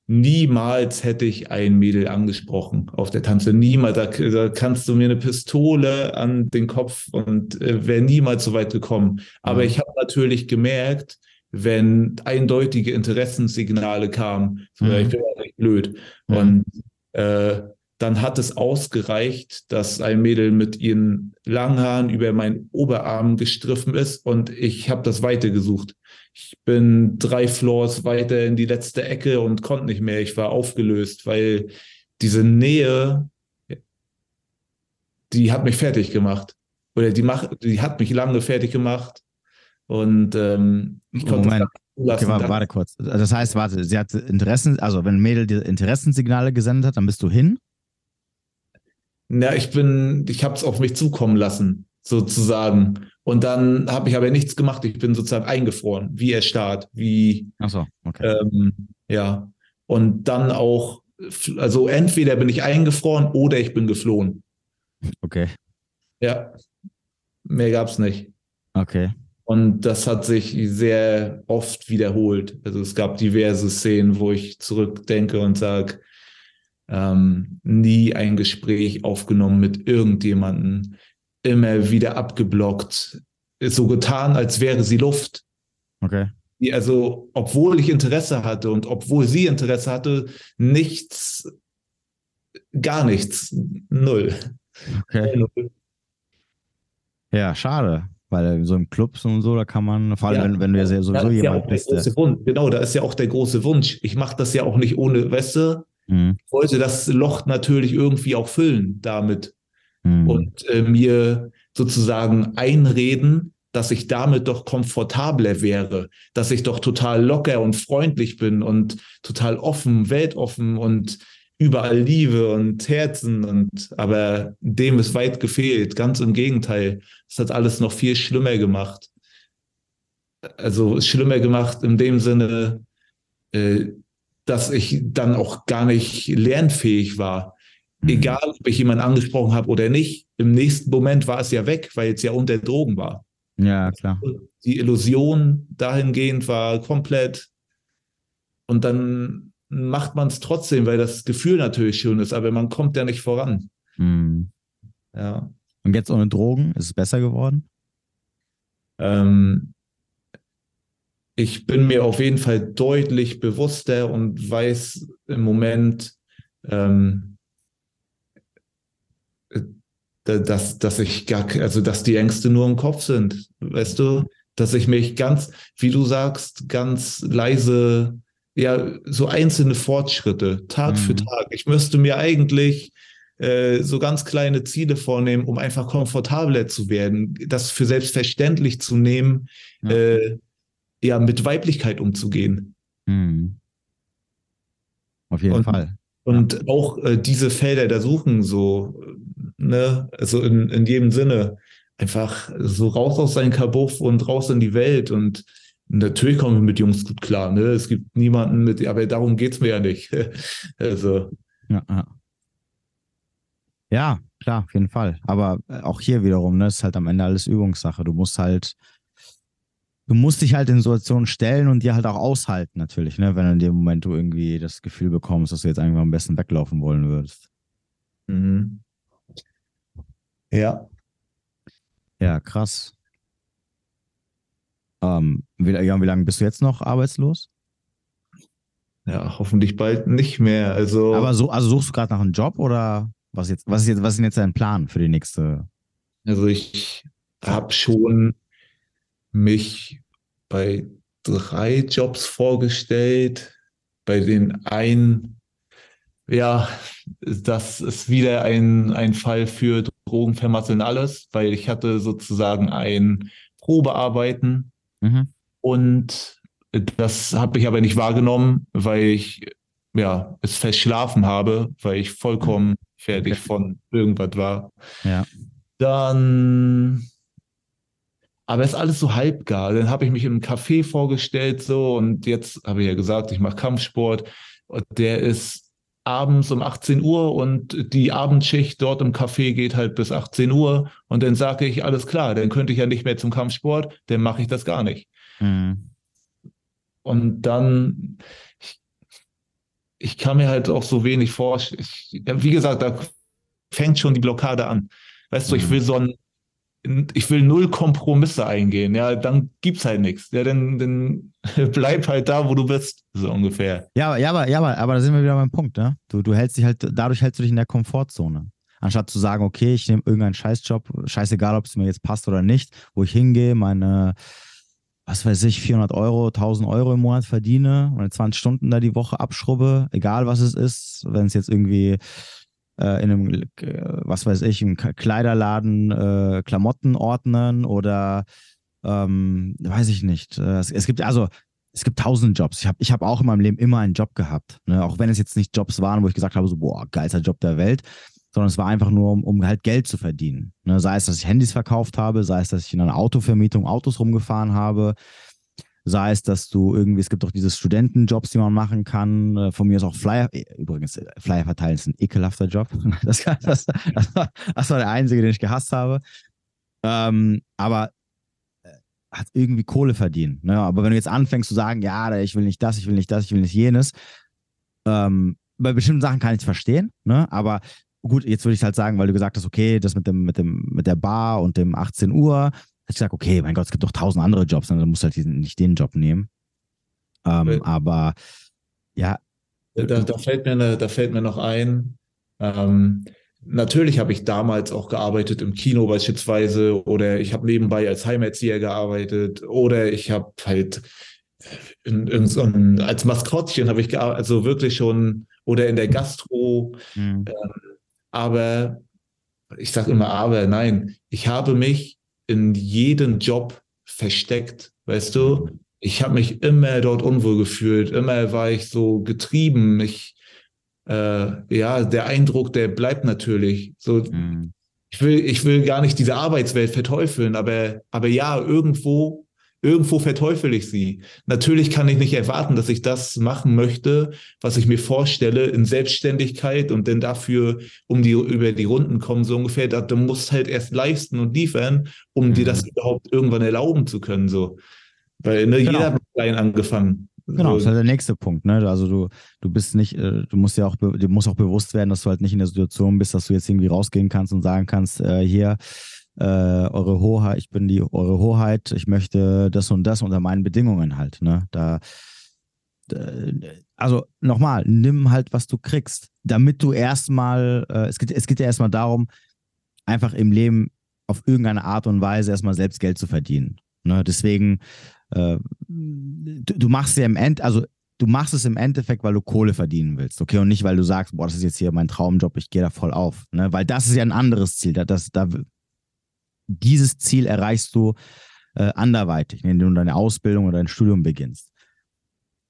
B: niemals hätte ich ein Mädel angesprochen auf der Tanze. Niemals. Da, da kannst du mir eine Pistole an den Kopf und äh, wäre niemals so weit gekommen. Aber
A: Mhm.
B: ich habe natürlich gemerkt, wenn eindeutige Interessenssignale kamen,
A: Mhm.
B: ich bin ja nicht blöd.
A: Mhm.
B: Und äh, dann hat es ausgereicht, dass ein Mädel mit ihren langen Haaren über meinen Oberarm gestriffen ist und ich habe das weitergesucht. Ich bin drei Floors weiter in die letzte Ecke und konnte nicht mehr. Ich war aufgelöst, weil diese Nähe, die hat mich fertig gemacht. Oder die, macht, die hat mich lange fertig gemacht. Und ähm, ich konnte
A: Moment. Okay, warte, warte kurz. Das heißt, warte, sie hat Interessen, also wenn ein Mädel dir Interessenssignale gesendet hat, dann bist du hin.
B: Na, ich bin, ich habe es auf mich zukommen lassen, sozusagen. Und dann habe ich aber nichts gemacht. Ich bin sozusagen eingefroren, wie erstarrt, wie,
A: Achso, okay.
B: ähm, ja. Und dann auch, also entweder bin ich eingefroren oder ich bin geflohen.
A: Okay,
B: Ja, mehr gab's nicht.
A: okay.
B: Und das hat sich sehr oft wiederholt. Also es gab diverse Szenen, wo ich zurückdenke und sage, ähm, nie ein Gespräch aufgenommen mit irgendjemandem, immer wieder abgeblockt, so getan, als wäre sie Luft.
A: Okay.
B: Also, obwohl ich Interesse hatte und obwohl sie Interesse hatte, nichts, gar nichts, null.
A: Okay.
B: Null.
A: Ja, schade. Weil so im Club und so, da kann man, vor allem,
B: Ja.
A: wenn, wenn du ja sowieso
B: ja
A: jemand
B: der
A: bist.
B: Genau, da ist ja auch der große Wunsch. Ich mache das ja auch nicht ohne, weißt du,
A: Mhm.
B: ich wollte das Loch natürlich irgendwie auch füllen damit
A: Mhm.
B: und äh, mir sozusagen einreden, dass ich damit doch komfortabler wäre, dass ich doch total locker und freundlich bin und total offen, weltoffen und überall Liebe und Herzen und aber dem ist weit gefehlt. Ganz im Gegenteil. Es hat alles noch viel schlimmer gemacht. Also schlimmer gemacht in dem Sinne, äh, dass ich dann auch gar nicht lernfähig war.
A: Mhm.
B: Egal, ob ich jemanden angesprochen habe oder nicht, im nächsten Moment war es ja weg, weil es ja unter Drogen war.
A: Ja, klar.
B: Die Illusion dahingehend war komplett. Und dann macht man es trotzdem, weil das Gefühl natürlich schön ist, aber man kommt ja nicht voran.
A: Mhm.
B: Ja.
A: Und jetzt ohne Drogen, ist es besser geworden?
B: Ähm, ich bin mir auf jeden Fall deutlich bewusster und weiß im Moment, ähm, äh, dass, dass ich gar, also dass die Ängste nur im Kopf sind, weißt du, dass ich mich ganz, wie du sagst, ganz leise, ja, so einzelne Fortschritte, Tag für
A: Mhm.
B: Tag. Ich müsste mir eigentlich äh, so ganz kleine Ziele vornehmen, um einfach komfortabler zu werden, das für selbstverständlich zu nehmen,
A: Ja.
B: äh, ja, mit Weiblichkeit umzugehen.
A: Mhm. Auf jeden
B: Und-
A: Fall.
B: Und auch äh, diese Felder da suchen, so, ne, also in, in jedem Sinne, einfach so raus aus seinem Kabuff und raus in die Welt. Und natürlich kommen wir mit Jungs gut klar, ne? Es gibt niemanden mit, aber darum geht's mir ja nicht. also,
A: Ja, ja. ja, klar, auf jeden Fall. Aber äh, auch hier wiederum, ne, ist halt am Ende alles Übungssache. Du musst halt, du musst dich halt in Situationen stellen und dir halt auch aushalten, natürlich, ne, wenn in dem Moment du irgendwie das Gefühl bekommst, dass du jetzt einfach am besten weglaufen wollen würdest.
B: mhm. ja.
A: Ja, krass. Ähm, wie, ja, wie lange bist du jetzt noch arbeitslos?
B: Ja, hoffentlich bald nicht mehr. Also,
A: Aber so, also suchst du gerade nach einem Job oder was jetzt, was ist jetzt, was ist denn jetzt dein Plan für die nächste?
B: also ich habe schon mich bei drei Jobs vorgestellt, bei den einen, ja, das ist wieder ein, ein Fall für Drogenvermasseln alles, weil ich hatte sozusagen ein Probearbeiten mhm. und das habe ich aber nicht wahrgenommen, weil ich ja es verschlafen habe, weil ich vollkommen fertig okay. von irgendwas war.
A: Ja.
B: Dann aber es ist alles so halbgar. Dann habe ich mich im Café vorgestellt so und jetzt habe ich ja gesagt, ich mache Kampfsport. Und der ist abends um 18 Uhr und die Abendschicht dort im Café geht halt bis 18 Uhr. Und dann sage ich, alles klar, dann könnte ich ja nicht mehr zum Kampfsport, dann mache ich das gar nicht. Mhm. Und dann, ich, ich, kann mir halt auch so wenig vorstellen. Wie gesagt, da fängt schon die Blockade an. Weißt du, ich mhm. will so ein ich will null Kompromisse eingehen, ja, dann gibt's halt nichts. Ja, dann, dann bleib halt da, wo du bist, so ungefähr.
A: Ja, ja, aber, ja, aber, aber da sind wir wieder beim Punkt, ne? Du, du hältst dich halt, dadurch hältst du dich in der Komfortzone. Anstatt zu sagen, okay, ich nehme irgendeinen Scheißjob, scheißegal, ob es mir jetzt passt oder nicht, wo ich hingehe, meine, was weiß ich, 400 Euro, 1000 Euro im Monat verdiene, meine 20 Stunden da die Woche abschrubbe, egal was es ist, wenn es jetzt irgendwie äh, in einem, äh, was weiß ich, im Kleiderladen äh, Klamotten ordnen oder ähm, weiß ich nicht. Äh, es, es, gibt also es gibt tausend Jobs. Ich habe ich hab auch in meinem Leben immer einen Job gehabt. Ne? Auch wenn es jetzt nicht Jobs waren, wo ich gesagt habe, so, boah, geilster Job der Welt, sondern es war einfach nur, um, um halt Geld zu verdienen. Ne? Sei es, dass ich Handys verkauft habe, sei es, dass ich in einer Autovermietung Autos rumgefahren habe, Sei es, dass du irgendwie, es gibt auch diese Studentenjobs, die man machen kann. Äh, von mir ist auch Flyer, äh, übrigens, äh, Flyer verteilen ist ein ekelhafter Job. Das, das, das, war, das war der einzige, den ich gehasst habe. Ähm, aber hat irgendwie Kohle verdient. Ne? Aber wenn du jetzt anfängst zu sagen, ja, ich will nicht das, ich will nicht das, ich will nicht jenes, ähm, bei bestimmten Sachen kann ich es verstehen, ne? aber gut, jetzt würde ich halt sagen, weil du gesagt hast, okay, das mit dem, mit dem, mit der Bar und dem 18 Uhr, ich sage, okay, mein Gott, es gibt doch tausend andere Jobs, dann musst du halt nicht den Job nehmen. Ähm, aber ja.
B: Da, da, fällt mir eine, da fällt mir noch ein, ähm, natürlich habe ich damals auch gearbeitet im Kino beispielsweise oder ich habe nebenbei als Heimerzieher gearbeitet oder ich habe halt in, in so ein, als Maskottchen habe ich gearbeitet, also wirklich schon oder in der Gastro. Mhm. Ähm, aber ich sage immer aber, nein, ich habe mich in jedem Job versteckt, weißt du? Ich habe mich immer dort unwohl gefühlt, immer war ich so getrieben. Ich, äh, ja, der Eindruck, der bleibt natürlich. So, mhm. ich will, ich will gar nicht diese Arbeitswelt verteufeln, aber, aber ja, irgendwo Irgendwo verteufel ich sie. Natürlich kann ich nicht erwarten, dass ich das machen möchte, was ich mir vorstelle in Selbstständigkeit und dann dafür um die über die Runden kommen so ungefähr. Da, du musst halt erst leisten und liefern, um mhm. dir das mhm. überhaupt irgendwann erlauben zu können so. Weil ne, genau. jeder hat klein angefangen.
A: Genau, das ist halt der nächste Punkt. Ne? Also du, du bist nicht, äh, du musst ja auch, dir muss auch bewusst werden, dass du halt nicht in der Situation bist, dass du jetzt irgendwie rausgehen kannst und sagen kannst, äh, hier, äh, eure Hoheit, ich bin die eure Hoheit, ich möchte das und das unter meinen Bedingungen halt. Ne? Da, also nochmal, nimm halt, was du kriegst, damit du erstmal, äh, es, geht, es geht ja erstmal darum, einfach im Leben auf irgendeine Art und Weise erstmal selbst Geld zu verdienen. Ne? Deswegen, äh, du, du, machst ja im End, also du machst es im Endeffekt, weil du Kohle verdienen willst, okay? Und nicht, weil du sagst, boah, das ist jetzt hier mein Traumjob, ich gehe da voll auf. Ne? Weil das ist ja ein anderes Ziel. Da, das, da dieses Ziel erreichst du äh, anderweitig, indem du deine Ausbildung oder dein Studium beginnst.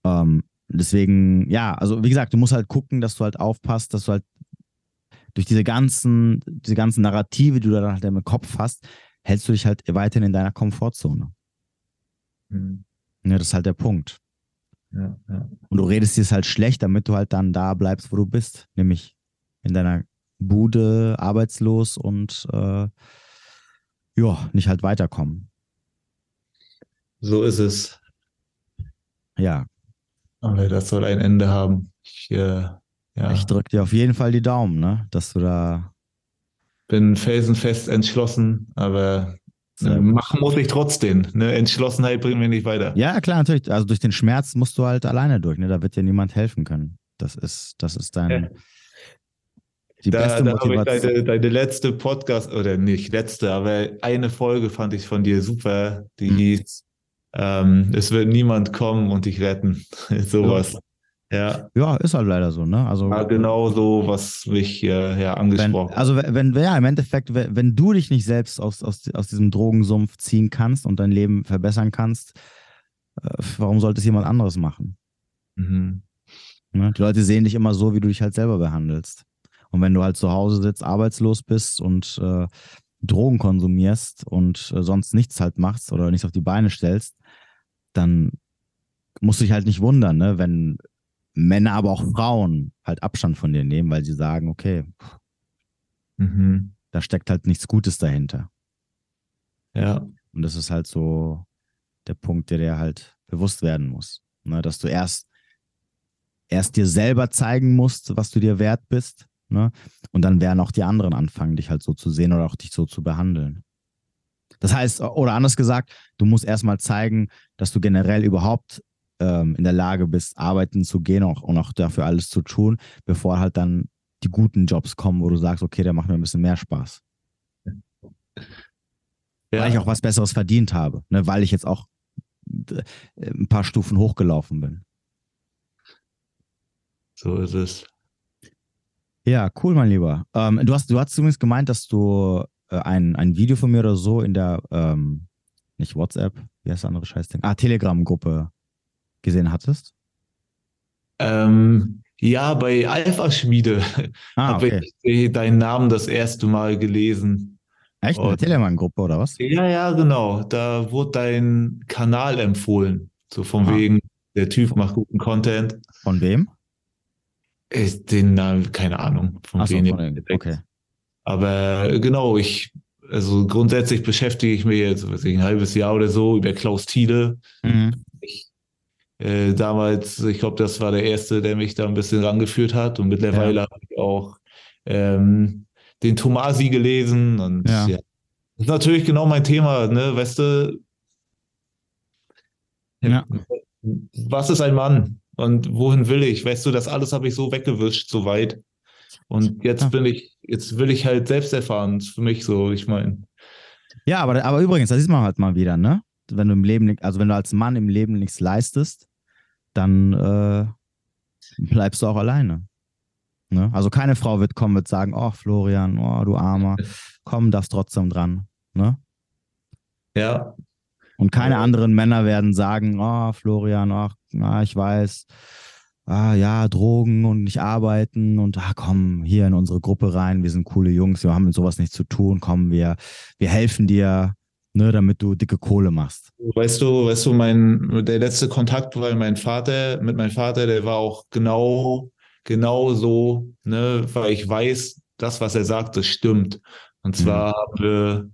A: Ähm, deswegen, ja, also wie gesagt, du musst halt gucken, dass du halt aufpasst, dass du halt durch diese ganzen, diese ganzen Narrative, die du dann halt im Kopf hast, hältst du dich halt weiterhin in deiner Komfortzone. Mhm. Ja, das ist halt der Punkt.
B: Ja, ja.
A: Und du redest dir es halt schlecht, damit du halt dann da bleibst, wo du bist, nämlich in deiner Bude, arbeitslos und äh, ja, nicht halt weiterkommen.
B: So ist es.
A: Ja.
B: Aber das soll ein Ende haben. Ich, äh, ja.
A: ich drücke dir auf jeden Fall die Daumen, ne? dass du da.
B: Bin felsenfest entschlossen, aber äh, machen muss ich trotzdem. Ne? Entschlossenheit bringt mich nicht weiter.
A: Ja, klar, natürlich. Also durch den Schmerz musst du halt alleine durch. Ne? Da wird dir niemand helfen können. Das ist, das ist dein. Ja Die
B: da,
A: beste
B: da habe ich
A: Motivation.
B: deine, deine letzte Podcast, oder nicht letzte, aber eine Folge fand ich von dir super, die
A: Mhm.
B: hieß ähm, Es wird niemand kommen und dich retten. Sowas. Ja,
A: Ja, ist halt leider so, ne? Also,
B: war genau so, was mich äh, ja angesprochen hat.
A: also wenn, wenn, ja, im Endeffekt, wenn, wenn du dich nicht selbst aus, aus, aus diesem Drogensumpf ziehen kannst und dein Leben verbessern kannst, äh, warum sollte es jemand anderes machen?
B: Mhm.
A: Ne? Die Leute sehen dich immer so, wie du dich halt selber behandelst. Und wenn du halt zu Hause sitzt, arbeitslos bist und äh, Drogen konsumierst und äh, sonst nichts halt machst oder nichts auf die Beine stellst, dann musst du dich halt nicht wundern, ne? wenn Männer, aber auch Frauen halt Abstand von dir nehmen, weil sie sagen, okay,
B: Mhm.
A: da steckt halt nichts Gutes dahinter.
B: Ja,
A: Und das ist halt so der Punkt, der dir halt bewusst werden muss. Ne? Dass du erst, erst dir selber zeigen musst, was du dir wert bist. Ne? Und dann werden auch die anderen anfangen, dich halt so zu sehen oder auch dich so zu behandeln. Das heißt, oder anders gesagt, du musst erstmal zeigen, dass du generell überhaupt ähm, in der Lage bist, arbeiten zu gehen auch, und auch dafür alles zu tun, bevor halt dann die guten Jobs kommen, wo du sagst, okay, der macht mir ein bisschen mehr Spaß. Weil ich auch was Besseres verdient habe, ne? weil ich jetzt auch äh, ein paar Stufen hochgelaufen bin.
B: so ist es.
A: Ja, cool, mein Lieber. Ähm, du hast, du hast zumindest gemeint, dass du äh, ein, ein Video von mir oder so in der, ähm, nicht WhatsApp, wie heißt das andere Scheißding? Ah, Telegram-Gruppe gesehen hattest.
B: Ähm, ja, bei Alpha Schmiede
A: Ah,
B: habe
A: okay.
B: ich deinen Namen das erste Mal gelesen.
A: Echt? In der Telegram-Gruppe oder was?
B: Ja, ja, genau. Da wurde dein Kanal empfohlen. So von
A: Ah.
B: wegen, der Typ macht guten Content.
A: Von wem?
B: Ich, den Namen, keine Ahnung, von
A: Achso,
B: wem.
A: von dem. Okay.
B: Aber äh, genau, ich, also grundsätzlich beschäftige ich mich jetzt, weiß ich, ein halbes Jahr oder so über Klaus Thiele.
A: Mhm.
B: Ich, äh, damals, ich glaube, das war der erste, der mich da ein bisschen rangeführt hat. Und mittlerweile habe ich auch ähm, den Tomasi gelesen. Und
A: Ja.
B: ja. das ist natürlich genau mein Thema, ne? Weißt du,
A: Ja.
B: was ist ein Mann? Und wohin will ich? Weißt du, das alles habe ich so weggewischt, so weit. Und jetzt
A: Ja.
B: bin ich, jetzt will ich halt selbst erfahren. Das ist für mich so, ich meine.
A: Ja, aber, aber übrigens, das sieht man halt mal wieder, ne? Wenn du im Leben, also wenn du als Mann im Leben nichts leistest, dann äh, bleibst du auch alleine. Ne? Also keine Frau wird kommen und sagen, oh Florian, oh du Armer, komm, darfst trotzdem dran. Ne?
B: Ja,
A: Und keine anderen Männer werden sagen, oh Florian, ach, na, ich weiß, ah ja, Drogen und nicht arbeiten und ah, komm hier in unsere Gruppe rein, wir sind coole Jungs, wir haben mit sowas nichts zu tun, komm, wir, wir helfen dir, ne, damit du dicke Kohle machst.
B: weißt du, weißt du, mein, der letzte Kontakt war mein Vater, mit meinem Vater, der war auch genau, genau so, ne, weil ich weiß, das, was er sagt, das stimmt. Und zwar haben wir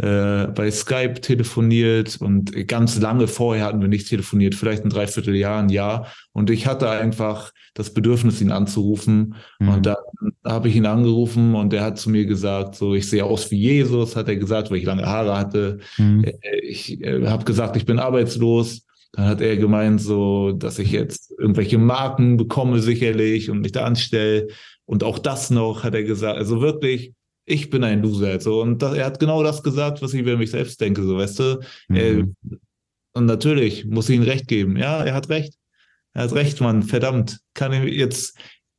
B: äh, bei Skype telefoniert und ganz lange vorher hatten wir nicht telefoniert, vielleicht ein Dreivierteljahr, ein Jahr. Und ich hatte einfach das Bedürfnis, ihn anzurufen.
A: Mhm.
B: Und dann habe ich ihn angerufen und er hat zu mir gesagt, so, ich sehe aus wie Jesus, hat er gesagt, weil ich lange Haare hatte.
A: Mhm.
B: Äh, Ich äh, habe gesagt, ich bin arbeitslos. Dann hat er gemeint, so, dass ich jetzt irgendwelche Marken bekomme sicherlich und mich da anstelle. Und auch das noch, hat er gesagt. Also wirklich, ich bin ein Loser. So. Und das, er hat genau das gesagt, was ich über mich selbst denke, so weißt du.
A: Mhm.
B: und natürlich muss ich ihm recht geben. Ja, er hat recht. Er hat recht, Mann. Verdammt. Kann ich jetzt,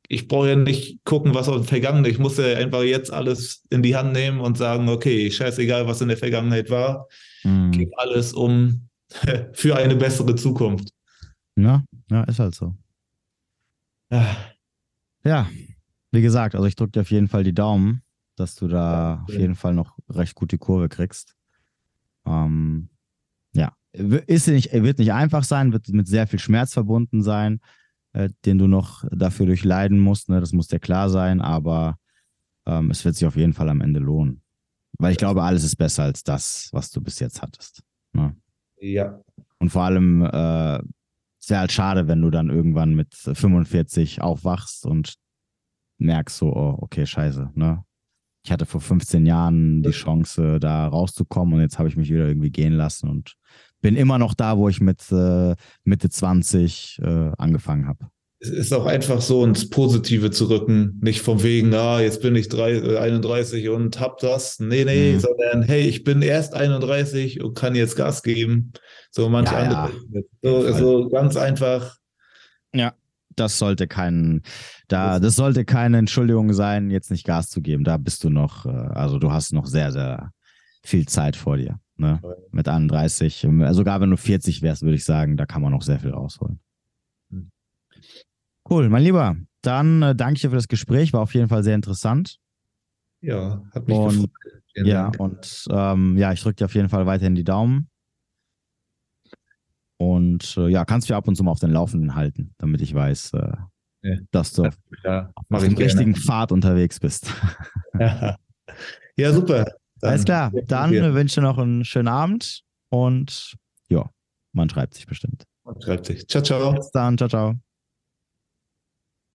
B: ich brauche ja nicht gucken, was aus dem Vergangenen. Ich muss ja einfach jetzt alles in die Hand nehmen und sagen, okay, scheißegal, was in der Vergangenheit war.
A: Mhm.
B: Geht alles um für eine bessere Zukunft.
A: Ja, ja, ist halt so.
B: Ah,
A: Ja, wie gesagt, also ich drücke dir auf jeden Fall die Daumen, dass du da
B: Ja,
A: auf jeden Fall noch recht gut die Kurve kriegst. Ähm, ja, ist nicht, wird nicht einfach sein, wird mit sehr viel Schmerz verbunden sein, äh, den du noch dafür durchleiden musst. Ne? Das muss dir klar sein, aber ähm, es wird sich auf jeden Fall am Ende lohnen. Weil ich glaube, alles ist besser als das, was du bis jetzt hattest. Ne?
B: Ja.
A: Und vor allem äh, ja halt schade, wenn du dann irgendwann mit 45 aufwachst und merkst so, oh, okay, scheiße, ne? Ich hatte vor 15 Jahren die Chance, da rauszukommen und jetzt habe ich mich wieder irgendwie gehen lassen und bin immer noch da, wo ich mit äh, Mitte 20 äh, angefangen habe.
B: es ist auch einfach so ins Positive zu rücken. Nicht vom wegen, ah, jetzt bin ich drei, 31 und hab das. Nee, nee, mhm. sondern hey, ich bin erst 31 und kann jetzt Gas geben. So manche ja, andere. Ja. So, so ganz einfach.
A: Ja, das sollte kein, da, das sollte keine Entschuldigung sein, jetzt nicht Gas zu geben. Da bist du noch, äh, also du hast noch sehr, sehr viel Zeit vor dir. Ne? Mit 31, sogar wenn du 40 wärst, würde ich sagen, da kann man noch sehr viel rausholen. Hm. Cool, mein Lieber. Dann äh, danke ich dir für das Gespräch, war auf jeden Fall sehr interessant.
B: Ja, hat mich
A: und, gefreut. ja, Dank. und ähm, ja, ich drücke dir auf jeden Fall weiterhin die Daumen. Und äh, ja, kannst du ab und zu mal auf den Laufenden halten, damit ich weiß, äh, ja. dass du ja, auf dem richtigen Pfad unterwegs bist.
B: Ja, ja super.
A: Dann Alles klar. Dann wünsche ich noch einen schönen Abend und ja, man schreibt sich bestimmt.
B: Man schreibt sich. Ciao, ciao.
A: Bis dann. Ciao, ciao.